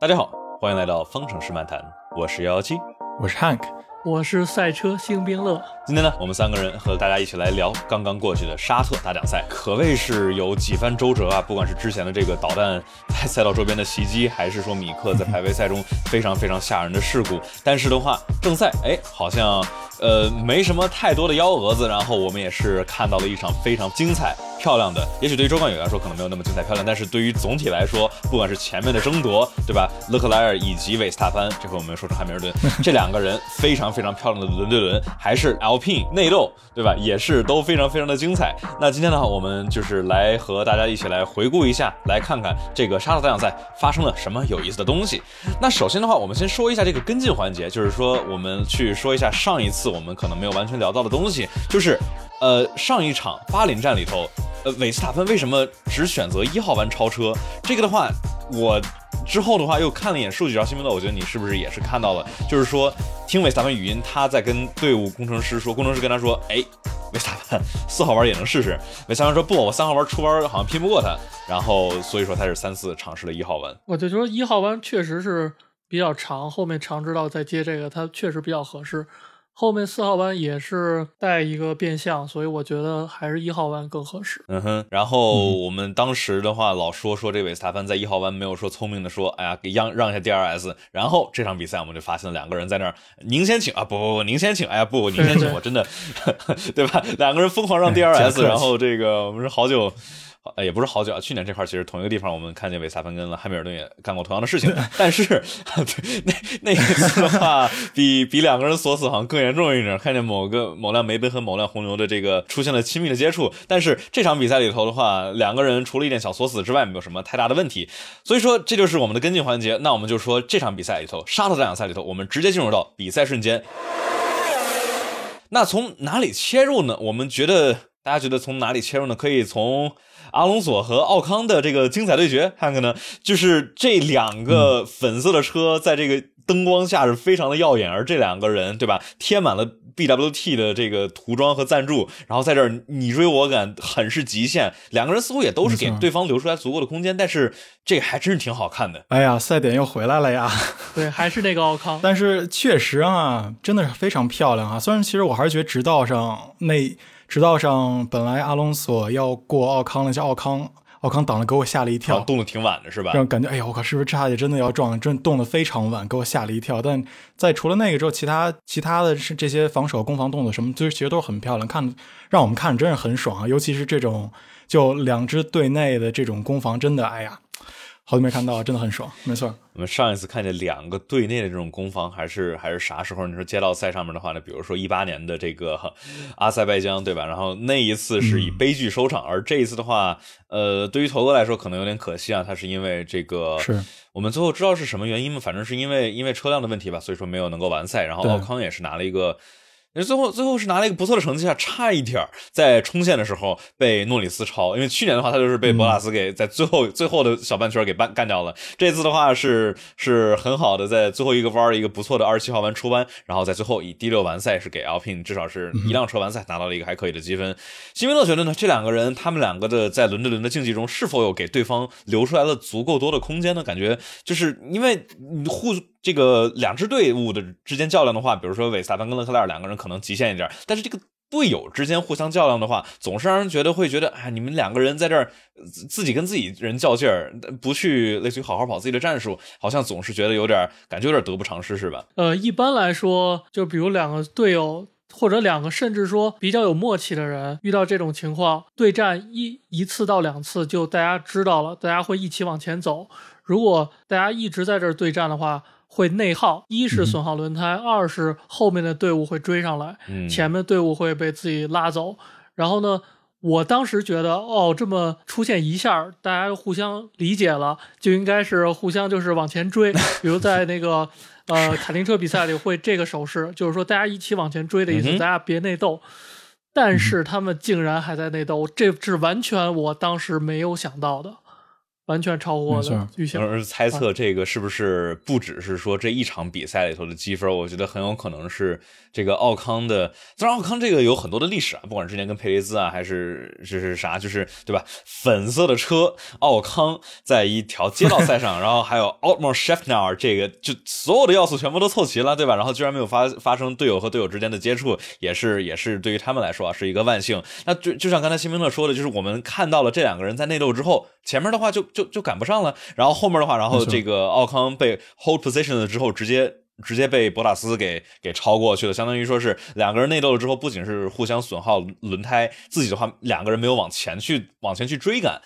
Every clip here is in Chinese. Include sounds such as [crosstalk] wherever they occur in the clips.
大家好，欢迎来到方程式漫谈，我是幺幺七，我是 Hank，我是赛车星冰乐。今天呢，我们三个人和大家一起来聊刚刚过去的沙特大奖赛，可谓是有几番周折啊！不管是之前的这个导弹在赛道周边的袭击，还是说米克在排位赛中非常非常吓人的事故，但是的话，正赛哎，好像呃没什么太多的幺蛾子，然后我们也是看到了一场非常精彩。漂亮的，也许对于周冠宇来说可能没有那么精彩漂亮，但是对于总体来说，不管是前面的争夺，对吧？勒克莱尔以及维斯塔潘，这回我们说成汉密尔顿，[laughs] 这两个人非常非常漂亮的轮对轮，还是 Alpine 内斗，对吧？也是都非常非常的精彩。那今天的话，我们就是来和大家一起来回顾一下，来看看这个沙特大奖赛发生了什么有意思的东西。那首先的话，我们先说一下这个跟进环节，就是说我们去说一下上一次我们可能没有完全聊到的东西，就是呃上一场巴林站里头。呃，韦斯塔潘为什么只选择一号弯超车？这个的话，我之后的话又看了一眼数据，然后新闻的，我觉得你是不是也是看到了？就是说，听韦斯塔潘语音，他在跟队伍工程师说，工程师跟他说，哎，韦斯塔潘四号弯也能试试。韦斯塔潘说不，我三号弯出弯好像拼不过他，然后所以说他是三次尝试了一号弯。我就说一号弯确实是比较长，后面长直道再接这个，他确实比较合适。后面四号弯也是带一个变向，所以我觉得还是一号弯更合适。嗯哼，然后我们当时的话老说说这位斯塔潘在一号弯没有说聪明的说，哎呀给让让一下 DRS，然后这场比赛我们就发现了两个人在那儿，您先请啊，不不不，您先请，哎呀不，您先请，我真的，[laughs] 对吧？两个人疯狂让 DRS，然后这个我们是好久。呃，也不是好久啊，去年这块其实同一个地方，我们看见韦萨潘跟汉密尔顿也干过同样的事情。[laughs] 但是那那一次的话，比比两个人锁死好像更严重一点，看见某个某辆梅奔和某辆红牛的这个出现了亲密的接触。但是这场比赛里头的话，两个人除了一点小锁死之外，没有什么太大的问题。所以说这就是我们的跟进环节。那我们就说这场比赛里头，沙特大奖赛里头，我们直接进入到比赛瞬间。那从哪里切入呢？我们觉得大家觉得从哪里切入呢？可以从。阿隆索和奥康的这个精彩对决，看看呢，就是这两个粉色的车在这个灯光下是非常的耀眼，而这两个人，对吧，贴满了 BWT 的这个涂装和赞助，然后在这儿你追我赶，很是极限。两个人似乎也都是给对方留出来足够的空间，但是这个还真是挺好看的。哎呀，赛点又回来了呀！[laughs] 对，还是那个奥康，[laughs] 但是确实啊，真的是非常漂亮啊。虽然其实我还是觉得直道上那。直道上本来阿隆索要过奥康了，叫奥康，奥康挡了，给我吓了一跳，动的挺晚的是吧？让感觉哎呀，我靠，是不是这下去真的要撞？真动的非常晚，给我吓了一跳。但在除了那个之后，其他其他的是这些防守、攻防动作什么，就是其实都是很漂亮，看让我们看着真是很爽啊！尤其是这种就两支队内的这种攻防，真的哎呀。好久没看到，真的很爽。没错，我们上一次看见两个队内的这种攻防，还是还是啥时候？你说街道赛上面的话呢？比如说一八年的这个 [laughs] 阿塞拜疆，对吧？然后那一次是以悲剧收场，而这一次的话，呃，对于头哥来说可能有点可惜啊。他是因为这个，是我们最后知道是什么原因吗？反正是因为因为车辆的问题吧，所以说没有能够完赛。然后奥康也是拿了一个。那最后最后是拿了一个不错的成绩啊，差一点在冲线的时候被诺里斯超，因为去年的话他就是被博拉斯给在最后最后的小半圈给办干掉了。这次的话是是很好的，在最后一个弯一个不错的二十七号弯出弯，然后在最后以第六完赛是给 Alpine 至少是一辆车完赛拿到了一个还可以的积分。辛维勒觉得呢，这两个人他们两个的在轮对轮的竞技中是否有给对方留出来了足够多的空间呢？感觉就是因为互。这个两支队伍的之间较量的话，比如说韦斯塔潘跟勒克莱尔两个人可能极限一点，但是这个队友之间互相较量的话，总是让人觉得会觉得，哎，你们两个人在这儿自己跟自己人较劲儿，不去类似于好好跑自己的战术，好像总是觉得有点感觉有点得不偿失，是吧？呃，一般来说，就比如两个队友或者两个甚至说比较有默契的人，遇到这种情况对战一一次到两次，就大家知道了，大家会一起往前走。如果大家一直在这儿对战的话，会内耗，一是损耗轮胎，二是后面的队伍会追上来，前面队伍会被自己拉走。然后呢，我当时觉得，哦，这么出现一下，大家互相理解了，就应该是互相就是往前追。[laughs] 比如在那个呃卡丁车比赛里会这个手势，就是说大家一起往前追的意思，咱俩别内斗。但是他们竟然还在内斗，这是完全我当时没有想到的。完全超乎我的预想。而猜测这个是不是不只是说这一场比赛里头的积分？我觉得很有可能是这个奥康的。虽然奥康这个有很多的历史啊，不管之前跟佩雷兹啊，还是就是啥，就是对吧？粉色的车，奥康在一条街道赛上，然后还有 Otmar s c h e f n a r 这个就所有的要素全部都凑齐了，对吧？然后居然没有发发生队友和队友之间的接触，也是也是对于他们来说啊是一个万幸。那就就像刚才辛明乐说的，就是我们看到了这两个人在内斗之后，前面的话就就就就赶不上了，然后后面的话，然后这个奥康被 hold position 了之后，直接直接被博塔斯给给超过去了，相当于说是两个人内斗了之后，不仅是互相损耗轮胎，自己的话两个人没有往前去往前去追赶，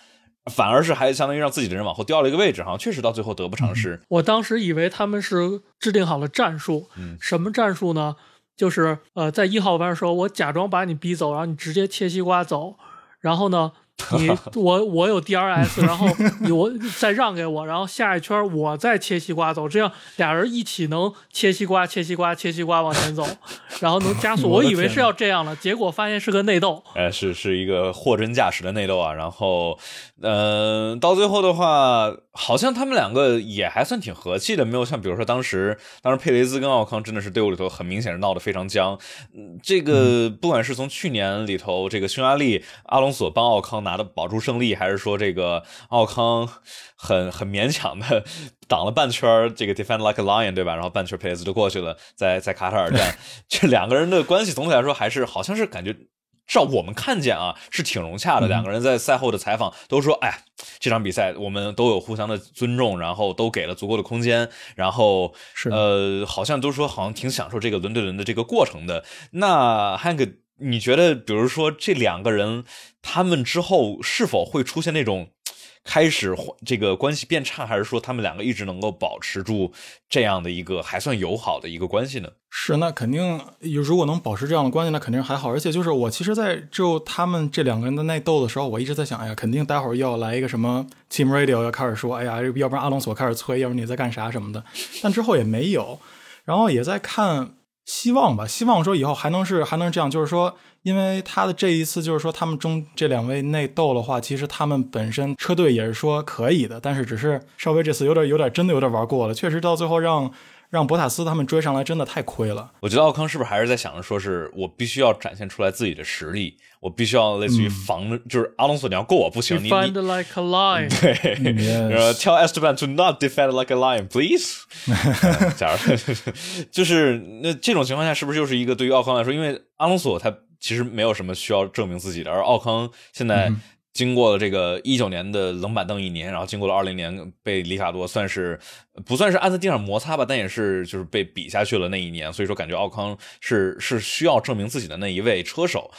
反而是还相当于让自己的人往后掉了一个位置，好像确实到最后得不偿失。我当时以为他们是制定好了战术，什么战术呢？就是呃，在一号弯的时候，我假装把你逼走，然后你直接切西瓜走，然后呢？你 [laughs] 我我有 DRS，[laughs] 然后你我再让给我，然后下一圈我再切西瓜走，这样俩人一起能切西瓜、切西瓜、切西瓜往前走，[laughs] 然后能加速。我以为是要这样了，结果发现是个内斗。哎，是是一个货真价实的内斗啊。然后，嗯，到最后的话，好像他们两个也还算挺和气的，没有像比如说当时当时佩雷兹跟奥康真的是队伍里头很明显是闹得非常僵。这个不管是从去年里头这个匈牙利阿隆索帮奥康。拿的保住胜利，还是说这个奥康很很勉强的 [laughs] 挡了半圈这个 defend like a lion，对吧？然后半圈佩雷兹就过去了，在在卡塔尔站，[laughs] 这两个人的关系总体来说还是好像是感觉，照我们看见啊，是挺融洽的。两个人在赛后的采访都说：“哎，这场比赛我们都有互相的尊重，然后都给了足够的空间，然后是呃，好像都说好像挺享受这个轮对轮的这个过程的。”那 Hank。你觉得，比如说这两个人，他们之后是否会出现那种开始这个关系变差，还是说他们两个一直能够保持住这样的一个还算友好的一个关系呢？是，那肯定，如果能保持这样的关系，那肯定还好。而且就是我其实，在就他们这两个人的内斗的时候，我一直在想，哎呀，肯定待会儿要来一个什么 Team [laughs] Radio 要开始说，哎呀，要不然阿隆索开始催，要不然你在干啥什么的。但之后也没有，然后也在看。希望吧，希望说以后还能是还能这样，就是说，因为他的这一次就是说，他们中这两位内斗的话，其实他们本身车队也是说可以的，但是只是稍微这次有点有点真的有点玩过了，确实到最后让。让博塔斯他们追上来真的太亏了。我觉得奥康是不是还是在想着说，是我必须要展现出来自己的实力，我必须要类似于防，就是阿隆索你要过我不行，你 defend like a lion，对，tell Esteban to not defend like a lion，please。[laughs] 假如就是那这种情况下，是不是就是一个对于奥康来说，因为阿隆索他其实没有什么需要证明自己的，而奥康现在。经过了这个一九年的冷板凳一年，然后经过了二零年被里卡多算是不算是按在地上摩擦吧，但也是就是被比下去了那一年，所以说感觉奥康是是需要证明自己的那一位车手。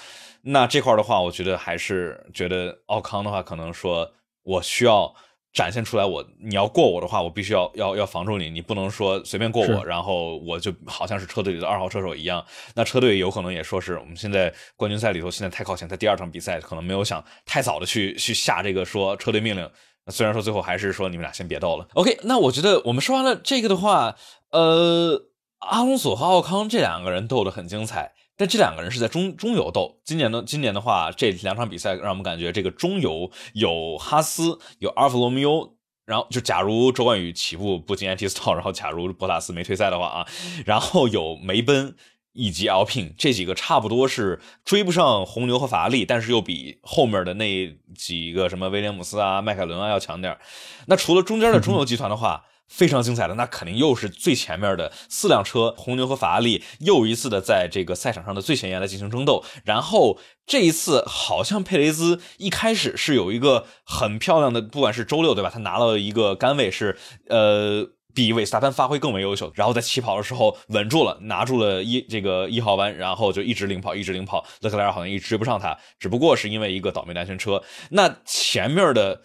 那这块的话，我觉得还是觉得奥康的话，可能说我需要。展现出来，我你要过我的话，我必须要要要防住你，你不能说随便过我，然后我就好像是车队里的二号车手一样。那车队有可能也说是我们现在冠军赛里头现在太靠前，在第二场比赛可能没有想太早的去去下这个说车队命令。虽然说最后还是说你们俩先别斗了。OK，那我觉得我们说完了这个的话，呃，阿隆索和奥康这两个人斗得很精彩。但这两个人是在中中游斗。今年的今年的话，这两场比赛让我们感觉这个中游有哈斯，有阿尔法罗密欧。然后就假如周冠宇起步不进 anti stall，然后假如博塔斯没退赛的话啊，然后有梅奔以及 Alpine 这几个差不多是追不上红牛和法拉利，但是又比后面的那几个什么威廉姆斯啊、迈凯伦啊要强点那除了中间的中游集团的话。非常精彩的，那肯定又是最前面的四辆车，红牛和法拉利又一次的在这个赛场上的最前沿来进行争斗。然后这一次好像佩雷兹一开始是有一个很漂亮的，不管是周六对吧，他拿了一个杆位是呃比韦斯塔潘发挥更为优秀，然后在起跑的时候稳住了，拿住了一这个一号弯，然后就一直领跑，一直领跑。勒克莱尔好像一直追不上他，只不过是因为一个倒霉的安全车。那前面的。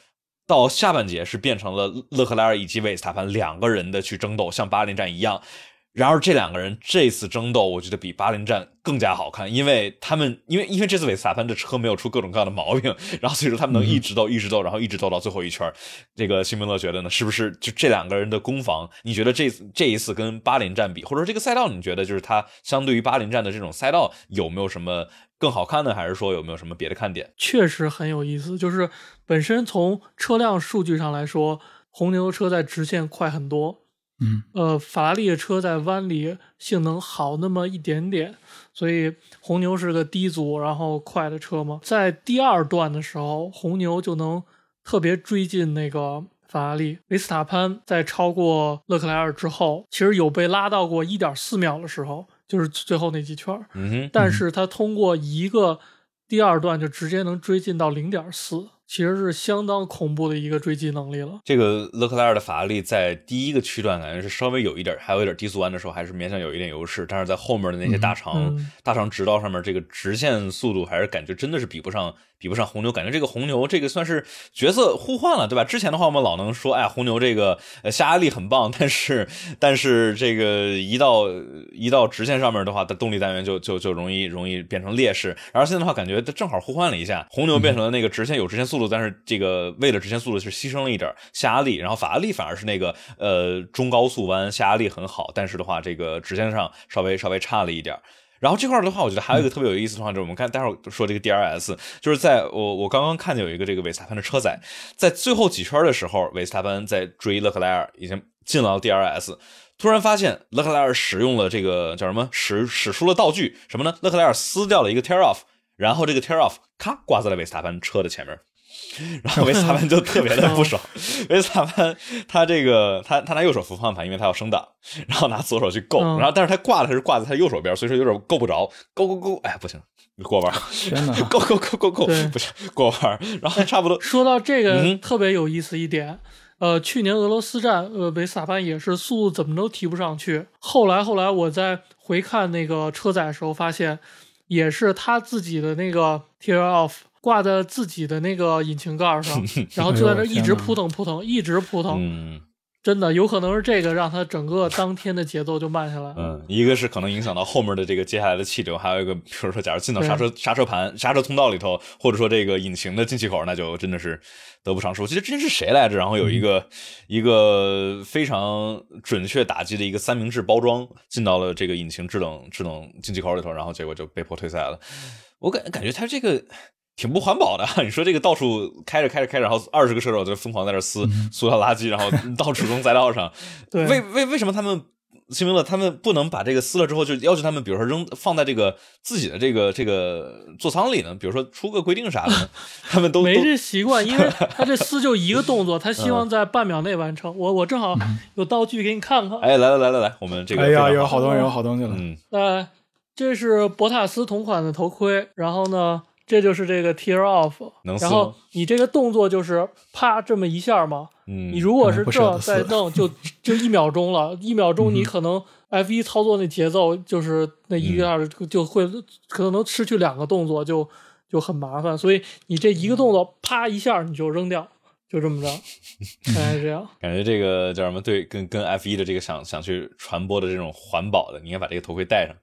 到下半节是变成了勒克莱尔以及维斯塔潘两个人的去争斗，像巴林站一样。然而这两个人这次争斗，我觉得比巴林站更加好看，因为他们因为因为这次维斯塔潘的车没有出各种各样的毛病，然后所以说他们能一直斗一直斗，然后一直斗到最后一圈。这个辛明勒觉得呢，是不是就这两个人的攻防？你觉得这这一次跟巴林站比，或者说这个赛道，你觉得就是它相对于巴林站的这种赛道有没有什么更好看呢，还是说有没有什么别的看点？确实很有意思，就是本身从车辆数据上来说，红牛车在直线快很多，嗯，呃，法拉利的车在弯里性能好那么一点点，所以红牛是个低阻然后快的车嘛。在第二段的时候，红牛就能特别追进那个法拉利。维斯塔潘在超过勒克莱尔之后，其实有被拉到过一点四秒的时候，就是最后那几圈儿，嗯哼，但是他通过一个第二段就直接能追进到零点四，其实是相当恐怖的一个追击能力了。这个勒克莱尔的法拉利在第一个区段感觉是稍微有一点，还有一点低速弯的时候，还是勉强有一点优势。但是在后面的那些大长、嗯大长直道上面，这个直线速度还是感觉真的是比不上，比不上红牛。感觉这个红牛这个算是角色互换了，对吧？之前的话我们老能说，哎，红牛这个呃下压力很棒，但是但是这个一到一到直线上面的话，它动力单元就就就容易容易变成劣势。然后现在的话，感觉它正好互换了一下，红牛变成了那个直线有直线速度，但是这个为了直线速度是牺牲了一点下压力，然后法拉利反而是那个呃中高速弯下压力很好，但是的话这个直线上稍微稍微差了一点。然后这块儿的话，我觉得还有一个特别有意思的话，就是我们看待会儿说这个 DRS，就是在我我刚刚看见有一个这个维斯塔潘的车载，在最后几圈的时候，维斯塔潘在追勒克莱尔，已经进了 DRS，突然发现勒克莱尔使用了这个叫什么使使出了道具什么呢？勒克莱尔撕掉了一个 tear off，然后这个 tear off 咔挂在了维斯塔潘车的前面。[laughs] 然后维斯塔潘就特别的不爽，[laughs] 维斯塔潘他这个他他拿右手扶方向盘，因为他要升档，然后拿左手去够，嗯。然后但是他挂的是挂在他右手边，所以说有点够不着，够够够，哎 [laughs] 不行，过弯够够够够够，不行过弯，然后差不多，说到这个嗯特别有意思一点，呃，去年俄罗斯站，呃，维斯塔潘也是速度怎么都提不上去。后来后来我在回看那个车载的时候，发现也是他自己的那个 tear off 挂在自己的那个引擎盖上，[laughs] 然后就在那一直扑腾扑腾，一直扑腾。嗯真的有可能是这个让他整个当天的节奏就慢下来。嗯，一个是可能影响到后面的这个接下来的气流，还有一个比如说假如进到刹车刹车盘刹车通道里头，或者说这个引擎的进气口，那就真的是得不偿失。我记得之前是谁来着？然后有一个、一个非常准确打击的一个三明治包装进到了这个引擎制冷制冷进气口里头，然后结果就被迫退赛了。我感感觉他这个。挺不环保的，[laughs] 你说这个到处开着开着开着，然后二十个车手就疯狂在这撕 [laughs] 塑料垃圾，然后到处扔赛道上。[laughs] 对为为为什么他们新明乐他们不能把这个撕了之后，就要求他们，比如说扔放在这个自己的这个这个座舱里呢？比如说出个规定啥的？他们都没这习惯，因为他这撕就一个动作，他希嗯望在半秒内完成。我我正好有道具给你看看。哎，来来来来来，我们这个哎呀，有好东西，有好东西了。嗯呃，这是博塔斯同款的头盔，然后呢，这就是这个 tear off，然后你这个动作就是啪这么一下嘛，嗯，你如果是这再弄，就 [laughs] 就一秒钟了，一秒钟你可能 F 一操作那节奏就是那一下就会可能失去两个动作就就很麻烦，所以你这一个动作啪一下你就扔掉，就这么着，大概是这样。[laughs] 感觉这个叫什么？对，跟跟 F 一的这个想想去传播的这种环保的，你应该把这个头盔戴上。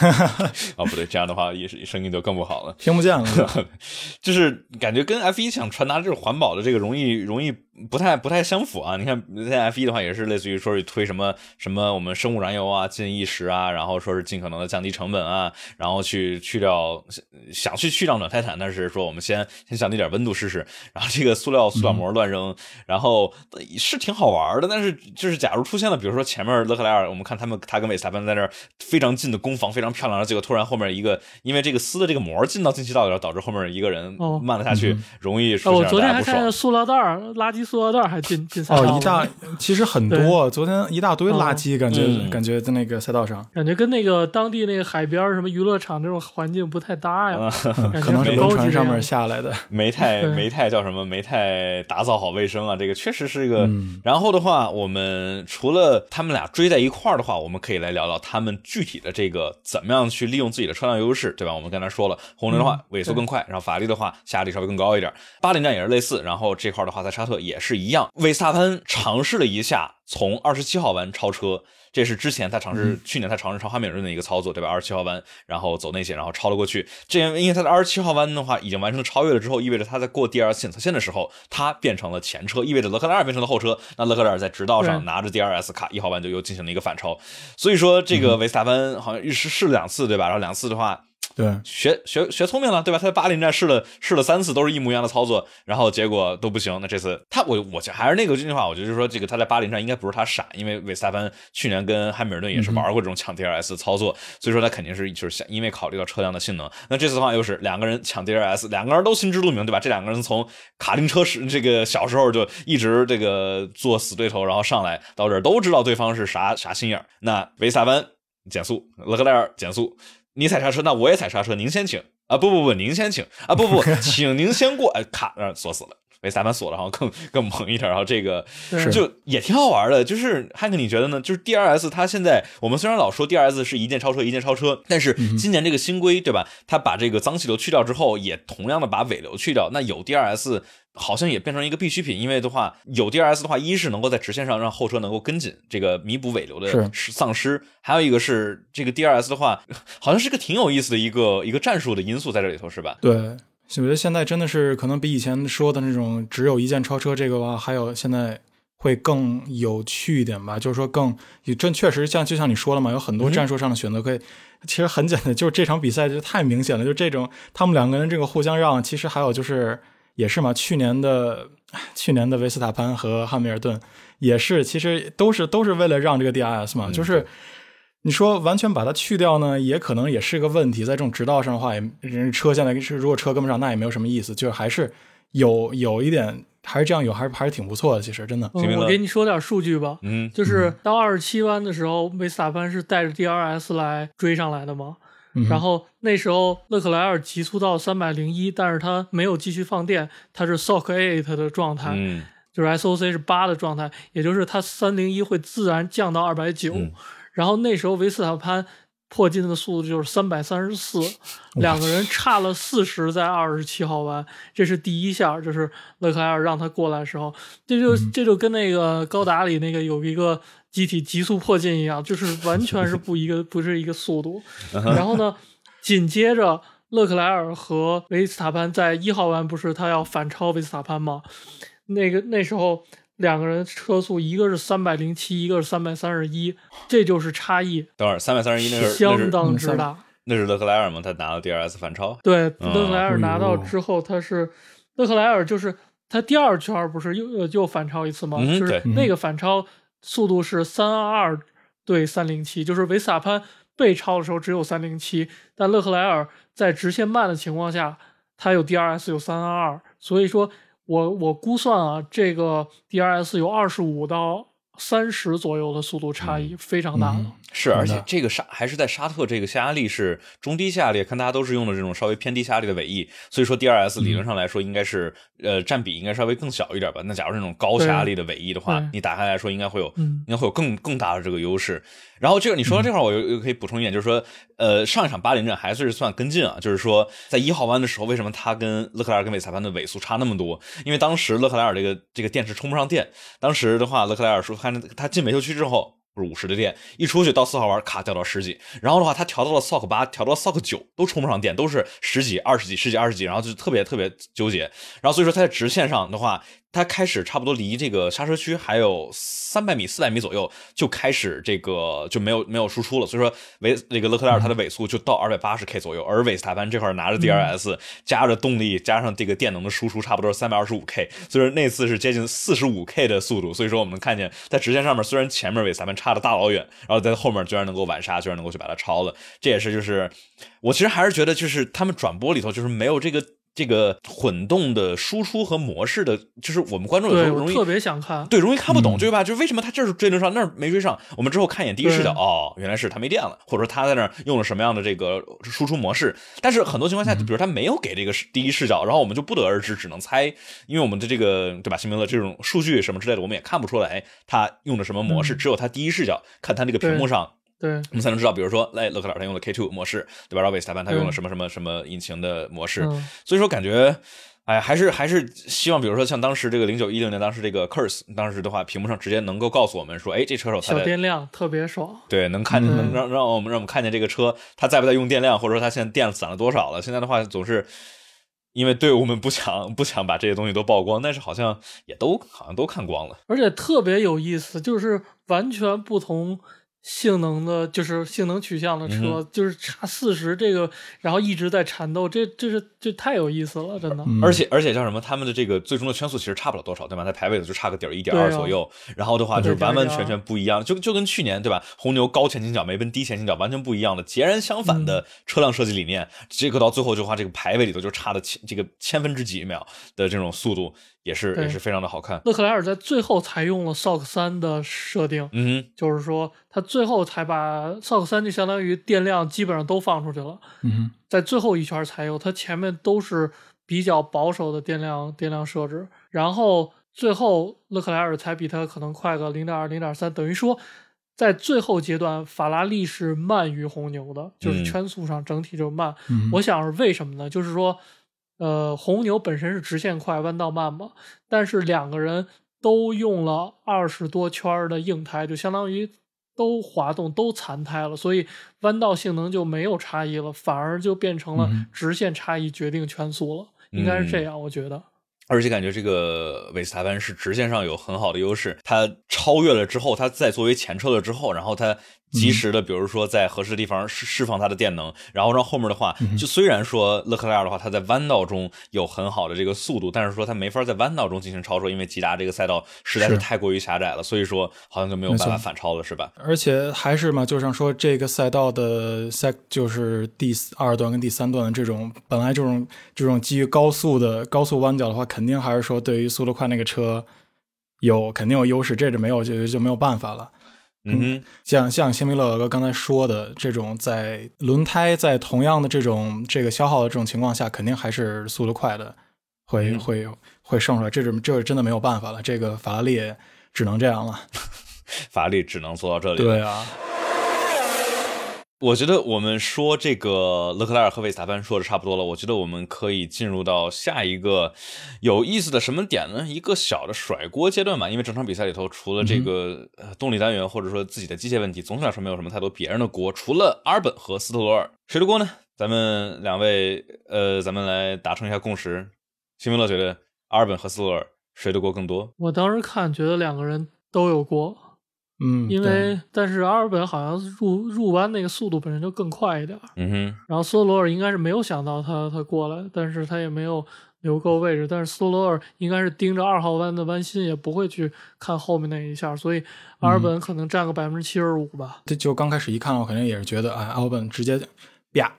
[laughs] 哦，不对，这样的话也是声音就更不好了。听不见了，[laughs] 就是感觉跟 F 一想传达这种环保的这个容易容易不太不太相符啊。你看在 F 一的话，也是类似于说是推什么什么我们生物燃油啊、进一时啊，然后说是尽可能的降低成本啊，然后去去掉想去去掉暖胎毯，但是说我们先先降低点温度试试。然后这个塑料塑料膜乱扔，然后是挺好玩的。但是就是假如出现了，比如说前面勒克莱尔，我们看他们他跟韦斯塔潘在那儿非常近的攻防，非常漂亮，然后结果突然后面一个因为这个撕的这个膜进到进气道里，导致后面一个人哦慢了下去，容易啊，出现我昨天还看见。塑料袋，垃圾塑料袋儿还进进赛道哦，了。一大其实很多，昨天一大堆垃圾，感觉嗯。感觉在那个赛道上，感觉跟那个当地那个海边儿什么娱乐场这种环境不太搭呀，嗯可能是高级船上面下来的。没太没太叫什么，没太打扫好卫生啊，这个确实是一个。嗯。然后的话，我们除了他们俩追在一块儿的话，我们可以来聊聊他们具体的这个怎么样去利用自己的车辆优势，对吧？我们刚才说了，红牛的话嗯尾速更快，然后法拉利的话下压力稍微更高一点，巴林站也是类似，然后这块儿的话在沙特也是一样。维斯塔潘尝试了一下从二十七号弯超车。这是之前他尝试，去年他尝试超哈密尔顿的一个操作，对吧？二十七号弯，然后走内线，然后超了过去。这样，因为他的二十七号弯的话已经完成了超越了之后，意味着他在过第二检测线的时候，他变成了前车，意味着勒克莱尔变成了后车。那勒克莱尔在直道上拿着 DRS 卡一号弯就又进行了一个反超。所以说，这个维斯塔潘好像试试了两次，对吧？然后两次的话。对，学学学聪明了，对吧？他在巴林站试了试了三次，都是一模一样的操作，然后结果都不行。那这次他，我我还是那个句话，我觉得就是说这个他在巴林站应该不是他傻，因为维斯塔潘去年跟汉密尔顿也是玩过这种抢 DRS 操作，所以说他肯定是就是想因为考虑到车辆的性能。那这次的话又是两个人抢 DRS，两个人都心知肚明，对吧？这两个人从卡丁车时这个小时候就一直这个做死对头，然后上来到这儿都知道对方是啥啥心眼那维斯塔潘减速，勒克莱尔减速。你踩刹车，那我也踩刹车，您先请啊！不不不，您先请啊！不不，[laughs] 请您先过。哎，卡那锁死了，被萨潘锁了，然后更更猛一点，然后这个就也挺好玩的。就是汉克，你觉得呢？就是 D R S 它现在我们虽然老说 D R S 是一键超车，一键超车，但是今年这个新规对吧？它把这个脏气流去掉之后，也同样的把尾流去掉。那有 D R S。好像也变成一个必需品，因为的话有 DRS 的话，一是能够在直线上让后车能够跟紧，这个弥补尾流的丧失；还有一个是这个 DRS 的话，好像是个挺有意思的一个一个战术的因素在这里头，是吧？对，我觉得现在真的是可能比以前说的那种只有一键超车这个吧，还有现在会更有趣一点吧。就是说，更真确实像就像你说了嘛，有很多战术上的选择可以。其实很简单，就是这场比赛就太明显了，就这种他们两个人这个互相让，其实还有就是。也是嘛，去年的去年的维斯塔潘和汉密尔顿也是，其实都是都是为了让这个 DRS 嘛，就是你说完全把它去掉呢，也可能也是个问题。在这种直道上的话，也车现在是如果车跟不上，那也没有什么意思，就是还是有有一点还是这样有，还是还是挺不错的。其实真的，我给你说点数据吧，嗯，就是到二十七弯的时候，维斯塔潘是带着 DRS 来追上来的吗？然后那时候勒克莱尔急速到三百零一，但是他没有继续放电，他是 SOC eight 的状态，就是 SOC 是八的状态，也就是他三零一会自然降到二百九。然后那时候维斯塔潘破近的速度就是三百三十四，两个人差了四十，在二十七号弯，这是第一下，就是勒克莱尔让他过来的时候，这就这就跟那个高达里那个有一个。机体急速迫近一样，就是完全是不一个，不是一个速度。然后呢，紧接着勒克莱尔和维斯塔潘在一号弯不是他要反超维斯塔潘吗？那个那时候两个人车速一个是三百零七，一个是三百三十一，这就是差异。等会儿三百三十一那是相当之大。那是勒克莱尔吗？他拿到 DRS 反超？对，勒克莱尔拿到之后，他是勒克莱尔就是他第二圈不是又又反超一次吗？就是那个反超。速度是三二二对三零七，就是维斯塔潘被超的时候只有三零七，但勒克莱尔在直线慢的情况下，他有 DRS 有三二二，所以说我我估算啊，这个 DRS 有二十五到三十左右的速度差异，非常大。是，而且这个沙还是在沙特，这个下压力是中低下压力，看大家都是用的这种稍微偏低下压力的尾翼，所以说 DRS 理论上来说应该是呃占比应该稍微更小一点吧。那假如这种高下压力的尾翼的话，你打开来说应该会有，应该会有更更大的这个优势。然后这个你说到这块，我又又可以补充一点，就是说，呃，上一场巴林站还是算跟进啊，就是说在一号弯的时候，为什么他跟勒克莱尔跟韦斯塔潘的尾速差那么多？因为当时勒克莱尔这个这个电池充不上电，当时的话，勒克莱尔说他他进维修区之后。是五十的电，一出去到四号玩卡掉到十几，然后的话他调到了 sock 八，调到了 sock 九都充不上电，都是十几、二十几、十几、二十几，然后就特别特别纠结，然后所以说他在直线上的话。他开始差不多离这个刹车区还有三百米、四百米左右，就开始这个就没有没有输出了。所以说，维那个勒克莱尔他的尾速就到二百八十 k 左右，而韦斯塔潘这块拿着 DRS 加着动力加上这个电能的输出，差不多三百二十五 k。所以说那次是接近四十五 k 的速度。所以说我们能看见在直线上面，虽然前面韦斯塔潘差的大老远，然后在后面居然能够晚刹，居然能够去把它超了。这也是就是我其实还是觉得就是他们转播里头就是没有这个。这个混动的输出和模式的，就是我们观众有时候容易特别想看，对，容易看不懂，对吧？就为什么他这是追得上，那儿没追上？我们之后看一眼第一视角，哦，原来是他没电了，或者说他在那儿用了什么样的这个输出模式？但是很多情况下，比如他没有给这个第一视角，然后我们就不得而知，只能猜，因为我们的这个对吧？新明的这种数据什么之类的，我们也看不出来他用的什么模式，只有他第一视角看他那个屏幕上。对，我们才能知道，比如说，哎，勒克莱尔他用了 K two 模式，对吧？然后维斯塔潘他用了什么什么什么引擎的模式，所以说感觉，哎，还是还是希望，比如说像当时这个零九一零年，当时这个 Curse，当时的话，屏幕上直接能够告诉我们说，哎，这车手小电量特别爽，对，能看见能让让我们让我们看见这个车他在不在用电量，或者说他现在电攒了多少了。现在的话总是因为队伍们不想不想把这些东西都曝光，但是好像也都好像都看光了，而且特别有意思，就是完全不同。性能的，就是性能取向的车，嗯就是差四十这个，然后一直在缠斗，这这是这太有意思了，真的。嗯而且而且叫什么？他们的这个最终的圈速其实差不了多少，对吧？在排位的就差个点儿一点二左右，然后的话就是完完全全不一样，就就跟去年对吧？红牛高前倾角、没奔低前倾角完全不一样的，截然相反嗯的车辆设计理念，这个到最后就话，这个排位里头就差的千这个千分之几秒的这种速度，也是也是非常的好看。勒克莱尔在最后才用了 SOC 三的设定，嗯就是说他最后才把 SOC 三就相当于电量基本上都放出去了，嗯在最后一圈才有，它前面都是比较保守的电量电量设置，然后最后勒克莱尔才比他可能快个零点二、零点三，等于说在最后阶段，法拉利是慢于红牛的，就是嗯圈速上整体就慢。嗯，我想是为什么呢？就是说，呃，红牛本身是直线快，弯道慢嘛，但是两个人都用了二十多圈的硬胎，就相当于都滑动、都残胎了，所以弯道性能就没有差异了，反而就变成了嗯直线差异决定圈速了，应该是这样，我觉得。而且感觉这个韦斯塔潘是直线上有很好的优势，他超越了之后，他再作为前车了之后，然后他及时的，比如说在合适的地方释释放它的电能，然后让后面的话，就虽然说勒克莱尔的话，他在弯道中有很好的这个速度，但是说他没法在弯道中进行超车，因为吉达这个赛道实在是是太过于狭窄了，所以说好像就没有办法反超了，是吧？而且还是嘛，就像说这个赛道的赛，就是第二段跟第三段的这种，本来这种这种基于高速的高速弯角的话，肯定还是说对于速度快那个车有肯定有优势，这是没有就就没有办法了。嗯哼，像像辛米勒哥刚才说的这种，在轮胎在同样的这种这个消耗的这种情况下，肯定还是速度快的会、嗯会会胜出来，这是这是真的没有办法了，这个法拉利也只能这样了。[laughs] 法拉利只能做到这里。对啊，我觉得我们说这个勒克莱尔和维斯塔潘说的差不多了，我觉得我们可以进入到下一个有意思的什么点呢？一个小的甩锅阶段吧。因为整场比赛里头，除了这个呃动力单元或者说自己的机械问题，总体来说没有什么太多别人的锅，除了阿尔本和斯特罗尔，谁的锅呢？咱们两位呃，咱们来达成一下共识。辛维勒觉得阿尔本和斯特罗尔谁的锅更多？我当时看觉得两个人都有过，嗯，因为但是阿尔本好像入入弯那个速度本身就更快一点，嗯哼，然后斯特罗尔应该是没有想到他他过来，但是他也没有留够位置，但是斯特罗尔应该是盯着二号弯的弯心，也不会去看后面那一下，所以阿尔本可能占个百分之七十五吧。这就刚开始一看，我肯定也是觉得，哎，阿尔本直接啪，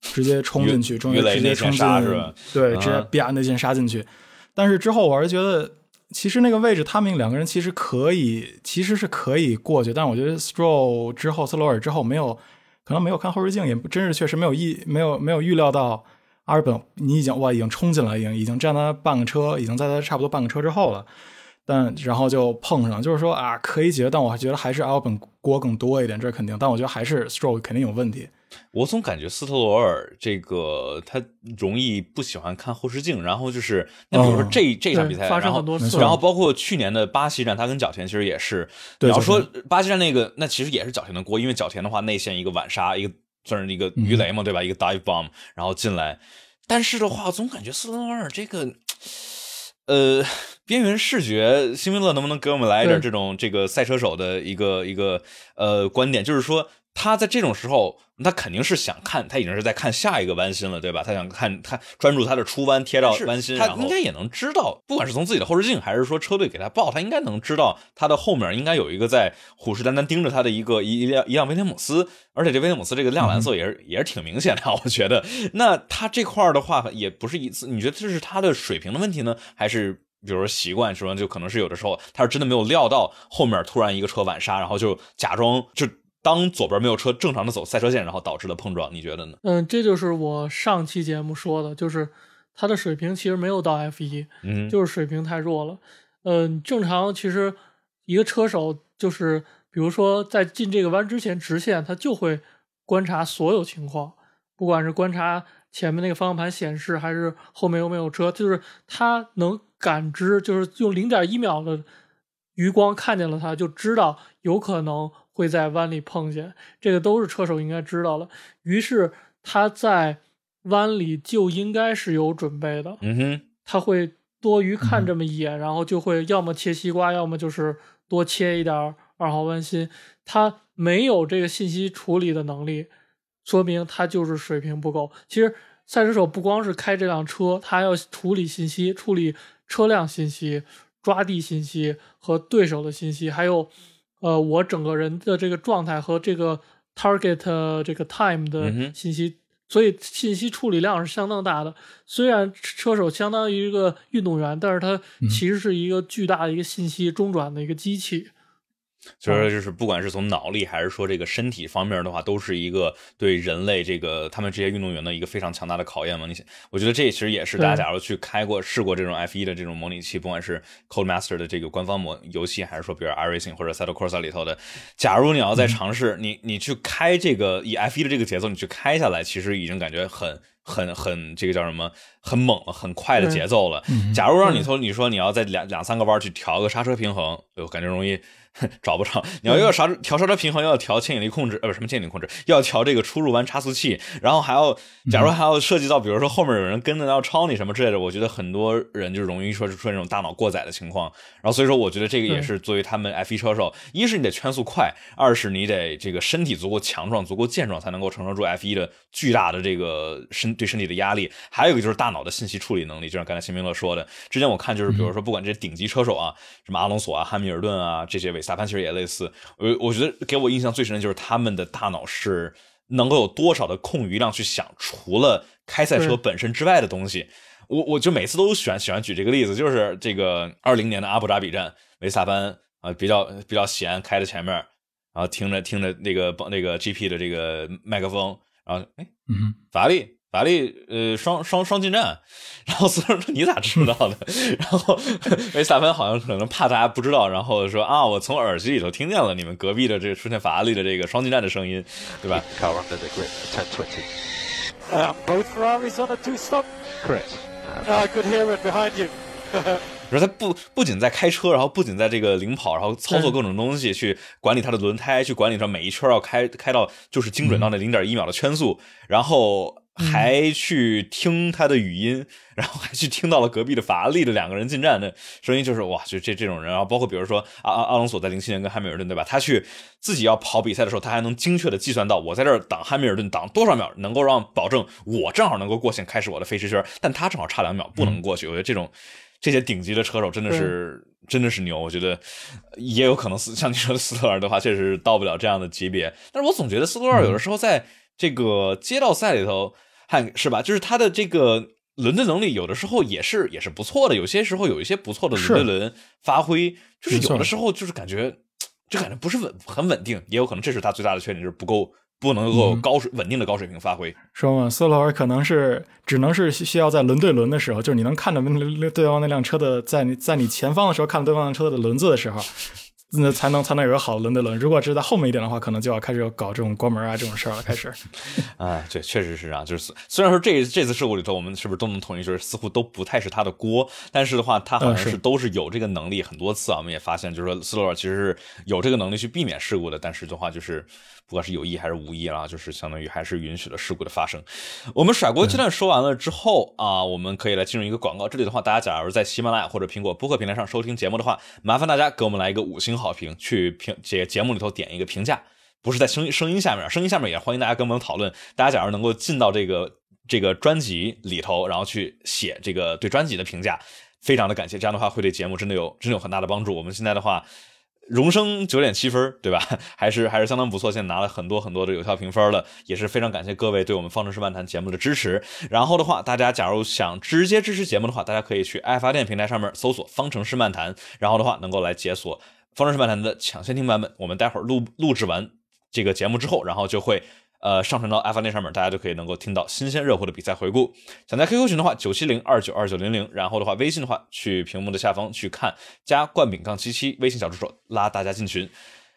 直接冲进去，终于直接冲进内线杀是吧？对，直接啊啪那劲杀进去。但是之后我是觉得，其实那个位置他们两个人其实可以，其实是可以过去。但我觉得 Stroll 之后，斯罗尔之后没有，可能没有看后视镜，也真是确实没有意没有没有预料到阿尔本你已经哇已经冲进来，已经已经占他半个车，已经在他差不多半个车之后了。但然后就碰上，就是说啊，可以解决，但我觉得还是阿尔本锅更多一点，这是肯定。但我觉得还是 Stroll 肯定有问题。我总感觉斯特罗尔这个他容易不喜欢看后视镜，然后就是那比如说这、这场比赛，发生然后很多次，然后包括去年的巴西站，他跟角田其实也是。对你要说巴西站那个，那其实也是角田的锅，因为角田的话内线一个晚杀，一个算是一个鱼雷嘛，对吧？一个 dive bomb，然后进来。但是的话，我总感觉斯特罗尔这个，呃，边缘视觉，辛维勒能不能给我们来一点这种这个赛车手的一个一个呃观点？就是说，他在这种时候，他肯定是想看，他已经是在看下一个弯心了，对吧？他想看他专注他的出弯贴到弯心，他应该也能知道，不管是从自己的后视镜，还是说车队给他报，他应该能知道他的后面应该有一个在虎视眈眈盯着他的一个一一辆一辆威廉姆斯，而且这威廉姆斯这个亮蓝色也是、也是挺明显的，[laughs] 我觉得。那他这块儿的话，也不是一次，你觉得这是他的水平的问题呢，还是？比如说习惯什么，就可能是有的时候他是真的没有料到后面突然一个车晚刹，然后就假装就当左边没有车正常的走赛车线，然后导致了碰撞，你觉得呢？嗯，这就是我上期节目说的，就是他的水平其实没有到 F 一，嗯，就是水平太弱了。嗯，正常其实一个车手就是，比如说在进这个弯之前直线，他就会观察所有情况，不管是观察前面那个方向盘显示，还是后面有没有车，就是他能感知，就是用零点一秒的余光看见了他，就知道有可能会在弯里碰见，这个都是车手应该知道了。于是他在弯里就应该是有准备的，嗯哼，他会多余看这么一眼，然后就会要么切西瓜，要么就是多切一点二号弯心。他没有这个信息处理的能力，说明他就是水平不够。其实赛车手不光是开这辆车，他要处理信息，处理车辆信息、抓地信息和对手的信息，还有呃我整个人的这个状态和这个 target 这个 time 的信息。所以信息处理量是相当大的。虽然车手相当于一个运动员，但是他其实是一个巨大的一个信息中转的一个机器。所以说，就是不管是从脑力还是说这个身体方面的话，都是一个对人类这个他们这些运动员的一个非常强大的考验嘛。你想，我觉得这其实也是大家假如去开过试过这种 F 一的这种模拟器，不管是 Codemaster 的这个官方模游戏，还是说比如 iRacing 或者 Seto Corsa 里头的，假如你要再尝试你你去开这个以 F 一的这个节奏，你去开下来，其实已经感觉很很很这个叫什么很猛很快的节奏了。假如让你说你说你要在两两三个弯去调个刹车平衡，就感觉容易。[laughs] 找不着，你要要啥调刹车平衡，要调牵引力控制，呃，不什么牵引力控制，要调这个出入弯差速器，然后还要，假如还要涉及到，比如说后面有人跟着要超你什么之类的，我觉得很多人就容易说出现这种大脑过载的情况。然后所以说，我觉得这个也是作为他们 F1 车手，一是你得圈速快，二是你得这个身体足够强壮、足够健壮，才能够承受住 F1 的巨大的这个身对身体的压力。还有一个就是大脑的信息处理能力，就像刚才辛明乐说的，之前我看就是比如说不管这些顶级车手啊，什么阿隆索啊、汉密尔顿啊这些。萨潘其实也类似，我我觉得给我印象最深的就是他们的大脑是能够有多少的空余量去想除了开赛车本身之外的东西。我我就每次都喜欢喜欢举这个例子，就是这个二零年的阿布扎比站，维萨潘啊比较比较闲，开在前面，然后听着听着那个那个 GP 的这个麦克风，然后哎，嗯，法拉利。法拉利呃双双双进站，然后所有人说你咋知道的？[laughs] 然后维萨潘好像可能怕大家不知道，然后说啊我从耳机里头听见了你们隔壁的这个出现法拉利的这个双进站的声音，对吧？Car under the grid, ten twenty. Both Ferraris on a two stop. Correct. I could hear it behind you. [laughs] 说他不不仅在开车，然后不仅在这个领跑，然后操作各种东西，去管理他的轮胎，去管理他每一圈要开开到就是精准到那零点一秒的圈速，然后。还去听他的语音，[laughs] 然后还去听到了隔壁的法拉利的两个人进站的声音，就是哇，就这这种人，然后包括比如说阿阿阿隆索在零七年跟汉密尔顿，对吧？他去自己要跑比赛的时候，他还能精确的计算到我在这儿挡汉密尔顿挡多少秒，能够让保证我正好能够过线开始我的飞驰圈，但他正好差两秒不能过去。我觉得这种这些顶级的车手真的是真的是牛，我觉得也有可能斯像你说的斯特尔的话，确实到不了这样的级别，但是我总觉得斯特尔有的时候在这个街道赛里头。还是吧？就是他的这个轮对能力，有的时候也是也是不错的。有些时候有一些不错的轮对轮发挥，就是有的时候就是感觉 [tsk] 就感觉不是稳很稳定，也有可能这是他最大的缺点，就是不够不能够高水稳定的高水平发挥。说嘛，斯洛尔可能是只能是需要在轮对轮的时候，就是你能看着对方那辆车的在你在你前方的时候，看对方车的轮子的时候。那才能才能有个好的轮的轮。如果是在后面一点的话，可能就要开始搞这种关门啊这种事儿了。开始，哎，[laughs] 对，确实是啊。就是虽然说这这次事故里头，我们是不是都能统一，就是似乎都不太是他的锅，但是的话，他好像是都是有这个能力。很多次啊，我们也发现，就是说斯洛尔其实是有这个能力去避免事故的。但是的话，就是不管是有意还是无意啦，就是相当于还是允许了事故的发生。我们甩锅阶段说完了之后啊，我们可以来进入一个广告。这里的话，大家假如在喜马拉雅或者苹果播客平台上收听节目的话，麻烦大家给我们来一个五星。好评去评节节目里头点一个评价，不是在声音声音下面，声音下面也欢迎大家跟我们讨论。大家假如能够进到这个这个专辑里头，然后去写这个对专辑的评价，非常的感谢。这样的话会对节目真的有真的有很大的帮助。我们现在的话，荣升九点七分，对吧？[laughs] 还是还是相当不错，现在拿了很多很多的有效评分了，也是非常感谢各位对我们方程式漫谈节目的支持。然后的话，大家假如想直接支持节目的话，大家可以去爱发电平台上面搜索方程式漫谈，然后的话能够来解锁。方程式漫谈的抢先听版本，我们待会儿录录制完这个节目之后，然后就会呃上传到 F 那上面，大家就可以能够听到新鲜热乎的比赛回顾。想在 QQ 群的话，九七零二九二九零零，然后的话微信的话，去屏幕的下方去看加冠饼杠七七微信小助手拉大家进群，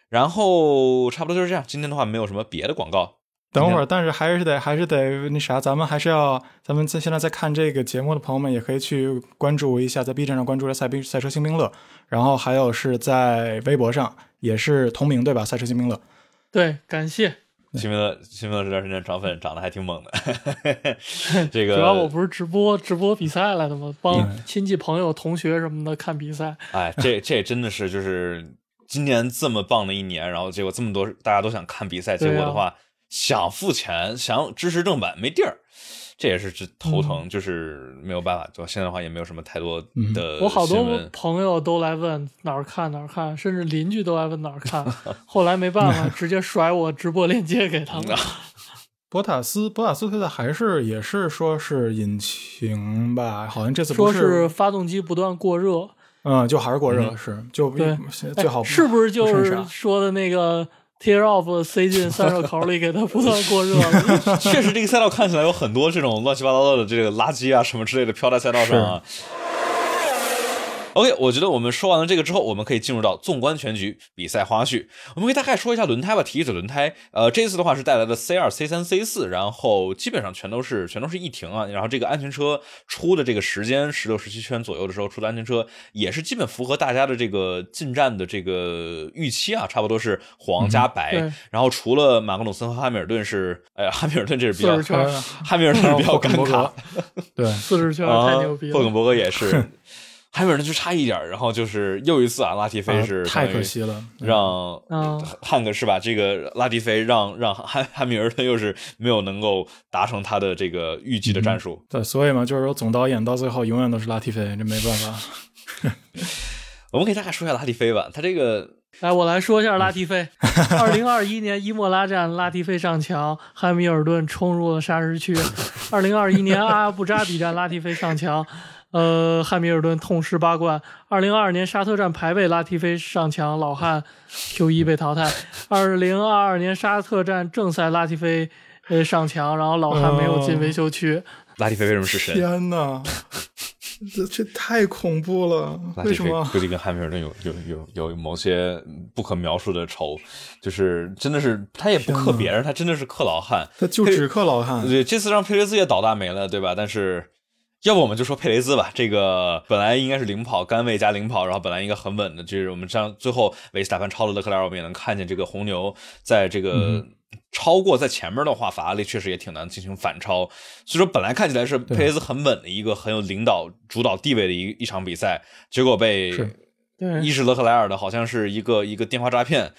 然后差不多就是这样。今天的话没有什么别的广告。等会儿，但是还是得还是得那啥，咱们还是要，咱们在现在在看这个节目的朋友们，也可以去关注一下，在 B 站上关注了赛宾赛车新兵乐，然后还有是在微博上也是同名对吧？赛车新兵乐。对，感谢新兵乐，新兵乐这段时间涨粉涨得还挺猛的。[laughs] 这个主要我不是直播直播比赛来的吗？帮亲戚朋友同学什么的看比赛。哎，这这真的是就是。今年这么棒的一年，然后结果这么多大家都想看比赛，结果的话想付钱想支持正版没地儿。这也是这头疼，就是没有办法。就现在的话，也没有什么太多的。我好多朋友都来问哪儿看哪儿看，甚至邻居都来问哪儿看。后来没办法，[laughs] 直接甩我直播链接给他们。[laughs] 博塔斯，博塔斯现在还是也是说是引擎吧？好像这次说是发动机不断过热。嗯，就还是过热，是就对最好是不是就是说的那个？Tear off 塞进散热口里，给它不断过热了。[laughs] 确实，这个赛道看起来有很多这种乱七八糟的这个垃圾啊，什么之类的飘在赛道上啊。OK，我觉得我们说完了这个之后，我们可以进入到纵观全局比赛花絮。我们可以大概说一下轮胎吧，提一嘴轮胎。呃，这次的话是带来的 C 二、C 三、C 四，然后基本上全都是全都是一停啊。然后这个安全车出的这个时间，十六、十七圈左右的时候出的安全车，也是基本符合大家的这个进站的这个预期啊，差不多是黄加白。然后除了马格努森和汉密尔顿是，哎呀，[laughs] 汉密尔顿这是比较，[laughs] 汉密尔顿是比较尴尬。[laughs] 对，四十圈太牛逼了。霍肯伯格也是。汉密尔顿就差一点然后就是又一次啊，拉蒂菲是太可惜了，让汉克是吧？这个拉蒂菲让让汉汉密尔顿又是没有能够达成他的这个预计的战术。对，所以嘛，就是说总导演到最后永远都是拉蒂菲，这没办法。[laughs] [laughs] 我们可以大概说一下拉蒂菲吧，他这个，[laughs] 来我来说一下拉蒂菲。二零二一年伊莫拉站，拉蒂菲上墙，汉密尔顿冲入了砂石区。二零二一年阿布扎比站，拉蒂菲上墙。呃，汉密尔顿痛失八冠。二零二二年沙特站排位，拉提菲上墙，老汉 Q 一被淘汰。二零二二年沙特站正赛，拉提菲呃上墙，然后老汉没有进维修区。拉提菲为什么是神？天哪，这这太恐怖了！为什么？估计跟汉密尔顿有有有有某些不可描述的仇，就是真的是他也不克别人，他真的是克老汉，他就只克老汉。对，这次让佩雷兹也倒大霉了，对吧？但是。要不我们就说佩雷兹吧，这个本来应该是领跑，甘位加领跑，然后本来应该很稳的，就是我们这样最后维斯塔潘超了勒克莱尔，我们也能看见这个红牛在这个超过在前面的话，法拉利确实也挺难进行反超，所以说本来看起来是佩雷兹很稳的一个很有领导主导地位的一一场比赛，结果被。伊什勒克莱尔的好像是一个一个电话诈骗，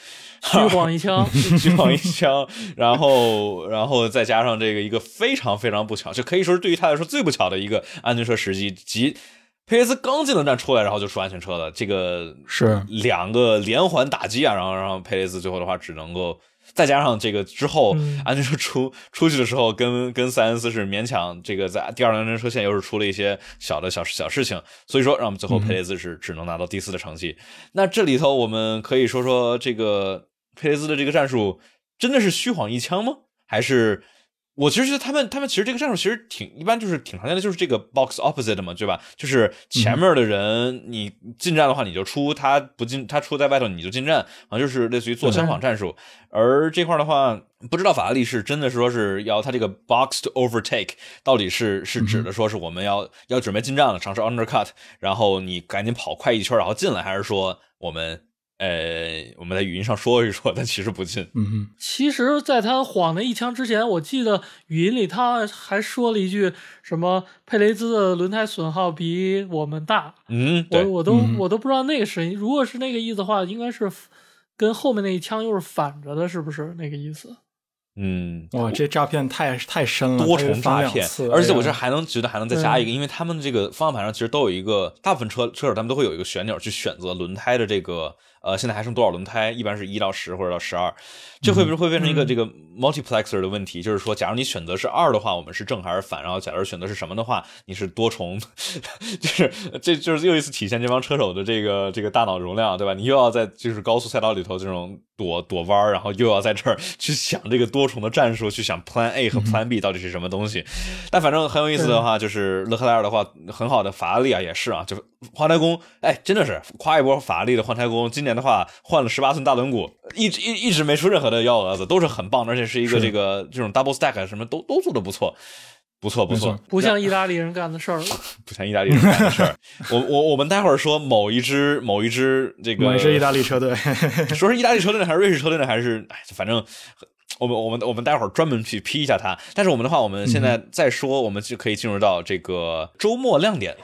虚晃一枪，[laughs] 虚晃一枪，然后然后再加上这个一个非常非常不巧，就可以说是对于他来说最不巧的一个安全车时机，即佩雷斯刚进了站出来，然后就出安全车了，这个是。两个连环打击啊，然后然后佩雷斯最后的话只能够。再加上这个之后，安全车出出去的时候，跟跟塞恩斯是勉强这个在第二辆安全车线又是出了一些小的小小事情，所以说让我们最后佩雷兹是只能拿到第四的成绩。那这里头我们可以说说这个佩雷兹的这个战术真的是虚晃一枪吗？还是？我其实觉得他们，他们其实这个战术其实挺一般，就是挺常见的，就是这个 box opposite 嘛，对吧？就是前面的人你进站的话你就出，他不进，他出在外头你就进站，好像就是类似于做相仿战术。而这块的话，不知道法拉利是真的说是要他这个 box to overtake，到底是是指的说是我们要要准备进站了，尝试 undercut，然后你赶紧跑快一圈然后进来，还是说我们？呃，我们在语音上说一说，但其实不近。嗯哼，其实，在他晃那一枪之前，我记得语音里他还说了一句什么：“佩雷兹的轮胎损耗比我们大。”嗯，我我都我都不知道那个声音，如果是那个意思的话，应该是跟后面那一枪又是反着的，是不是那个意思？嗯，哇，这诈骗太太深了，多重诈骗，而且我这还能觉得还能再加一个，因为他们这个方向盘上其实都有一个，大部分车车手他们都会有一个旋钮去选择轮胎的这个。呃，现在还剩多少轮胎？一般是一到十或者到十二，这会不会会变成一个这个 multiplexer 的问题？就是说，假如你选择是二的话，我们是正还是反？然后，假如选择是什么的话，你是多重，[laughs] 就是这就是又一次体现这帮车手的这个这个大脑容量，对吧？你又要在就是高速赛道里头这种躲躲弯，然后又要在这儿去想这个多重的战术，去想 Plan A 和 Plan B 到底是什么东西。但反正很有意思的话，就是勒克莱尔的话，很好的法拉利啊，也是啊，就换胎工，哎，真的是夸一波法拉利的换胎工，今年。的话换了十八寸大轮毂，一直一一直没出任何的幺蛾子，都是很棒的，而且是一个这个这种 double stack 什么都都做的不错，不错不错，不像意大利人干的事儿，[laughs] 不像意大利人干的事儿。我我我们待会儿说某一支某一支这个，某一支意大利车队，说是意大利车队呢，还是瑞士车队呢，还是哎，反正我们我们我们待会儿专门去批一下他。但是我们的话，我们现在再说，我们就可以进入到这个周末亮点。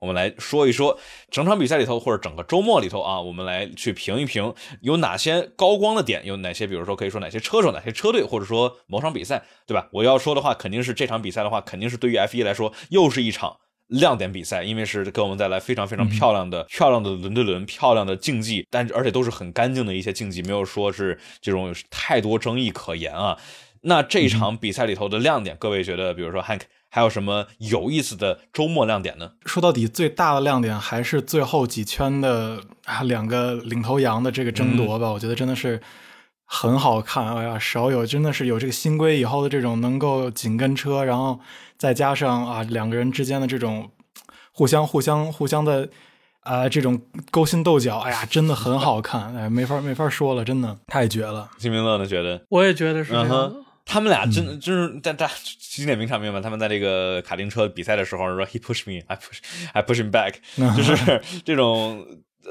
我们来说一说整场比赛里头或者整个周末里头啊，我们来去评一评有哪些高光的点，有哪些，比如说可以说哪些车手、哪些车队，或者说某场比赛，对吧？我要说的话，肯定是这场比赛的话，肯定是对于 F 一来说又是一场。亮点比赛，因为是给我们带来非常非常漂亮的、漂亮的轮对轮、漂亮的竞技，但而且都是很干净的一些竞技，没有说是这种太多争议可言啊。那这场比赛里头的亮点，各位觉得，比如说 Hank 还有什么有意思的周末亮点呢？说到底，最大的亮点还是最后几圈的啊两个领头羊的这个争夺吧。我觉得真的是很好看，哎呀，少有真的是有这个新规以后的这种能够紧跟车，然后。再加上啊，两个人之间的这种互相、互相、互相的啊，这种勾心斗角，哎呀，真的很好看，哎，没法没法说了，真的太绝了。金明乐呢？觉得？我也觉得是。他们俩真就是在在经典名场面嘛？他们在这个卡丁车比赛的时候说：“He push me, [laughs] I push, [laughs] I push him back。[laughs] ”就是这种。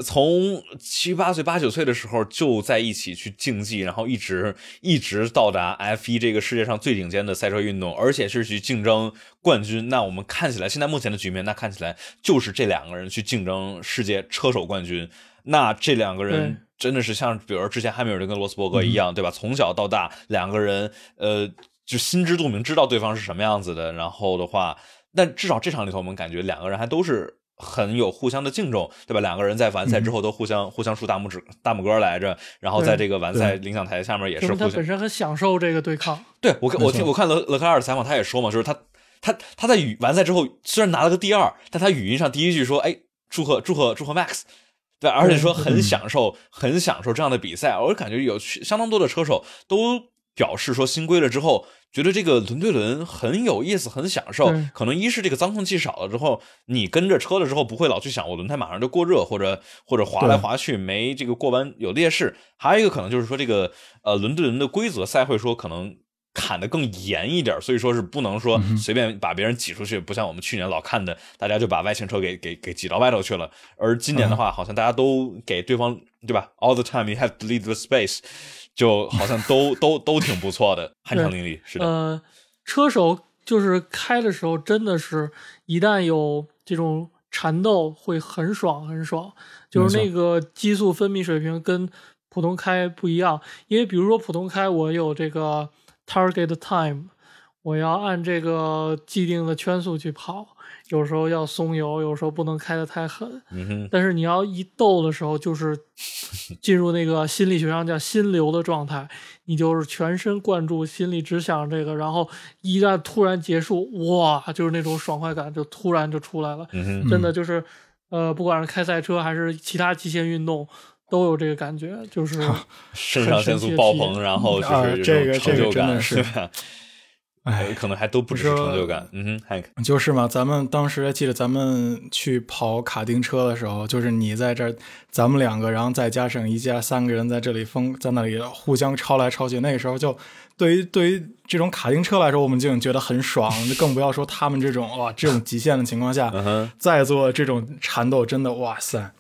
从七八岁、八九岁的时候就在一起去竞技，然后一直一直到达 F 一这个世界上最顶尖的赛车运动，而且是去竞争冠军。那我们看起来，现在目前的局面，那看起来就是这两个人去竞争世界车手冠军。那这两个人真的是像，比如说之前汉密尔顿跟罗斯伯格一样，对吧？从小到大，两个人呃就心知肚明，知道对方是什么样子的。然后的话，但至少这场里头，我们感觉两个人还都是。很有互相的敬重，对吧？两个人在完赛之后都互相互相竖大拇指、大拇哥来着，然后在这个完赛领奖台下面也是互相。他本身很享受这个对抗。对我看我听我看勒勒克莱尔的采访，他也说嘛，就是他他他在语完赛之后虽然拿了个第二，但他语音上第一句说：“哎，祝贺祝贺祝贺 Max。”对，而且说很享受很享受这样的比赛。我感觉有相当多的车手都表示说新规了之后。觉得这个轮对轮很有意思，很享受。可能一是这个脏空气少了之后，你跟着车了之后不会老去想我轮胎马上就过热，或者或者滑来滑去没这个过弯有劣势。还有一个可能就是说这个呃轮对轮的规则赛会说可能砍得更严一点，所以说是不能说随便把别人挤出去，不像我们去年老看的，大家就把外倾车给给给挤到外头去了。而今年的话，好像大家都给对方对吧？All the time you have to leave the space。就好像都 [laughs] 都都挺不错的，酣畅淋漓。是的，呃，车手就是开的时候，真的是一旦有这种缠斗，会很爽很爽。就是那个激素分泌水平跟普通开不一样，因为比如说普通开，我有这个 target time，我要按这个既定的圈速去跑。有时候要松油，有时候不能开得太狠。嗯但是你要一斗的时候，就是 [laughs] 进入那个心理学上叫心流的状态，你就是全身贯注，心里只想这个。然后一旦突然结束，哇，就是那种爽快感就突然就出来了。嗯真的就是，呃，不管是开赛车还是其他极限运动，都有这个感觉，就是肾上腺素爆棚，然后就是这个成就感，是吧？哎，可能还都不是成就感，嗯哼，就是嘛。咱们当时记得咱们去跑卡丁车的时候，就是你在这儿，咱们两个，然后再加上一家三个人在这里疯，在那里互相抄来抄去。那个时候就对于对于这种卡丁车来说，我们就觉得很爽，更不要说他们这种哇这种极限的情况下再做这种缠斗，真的哇塞，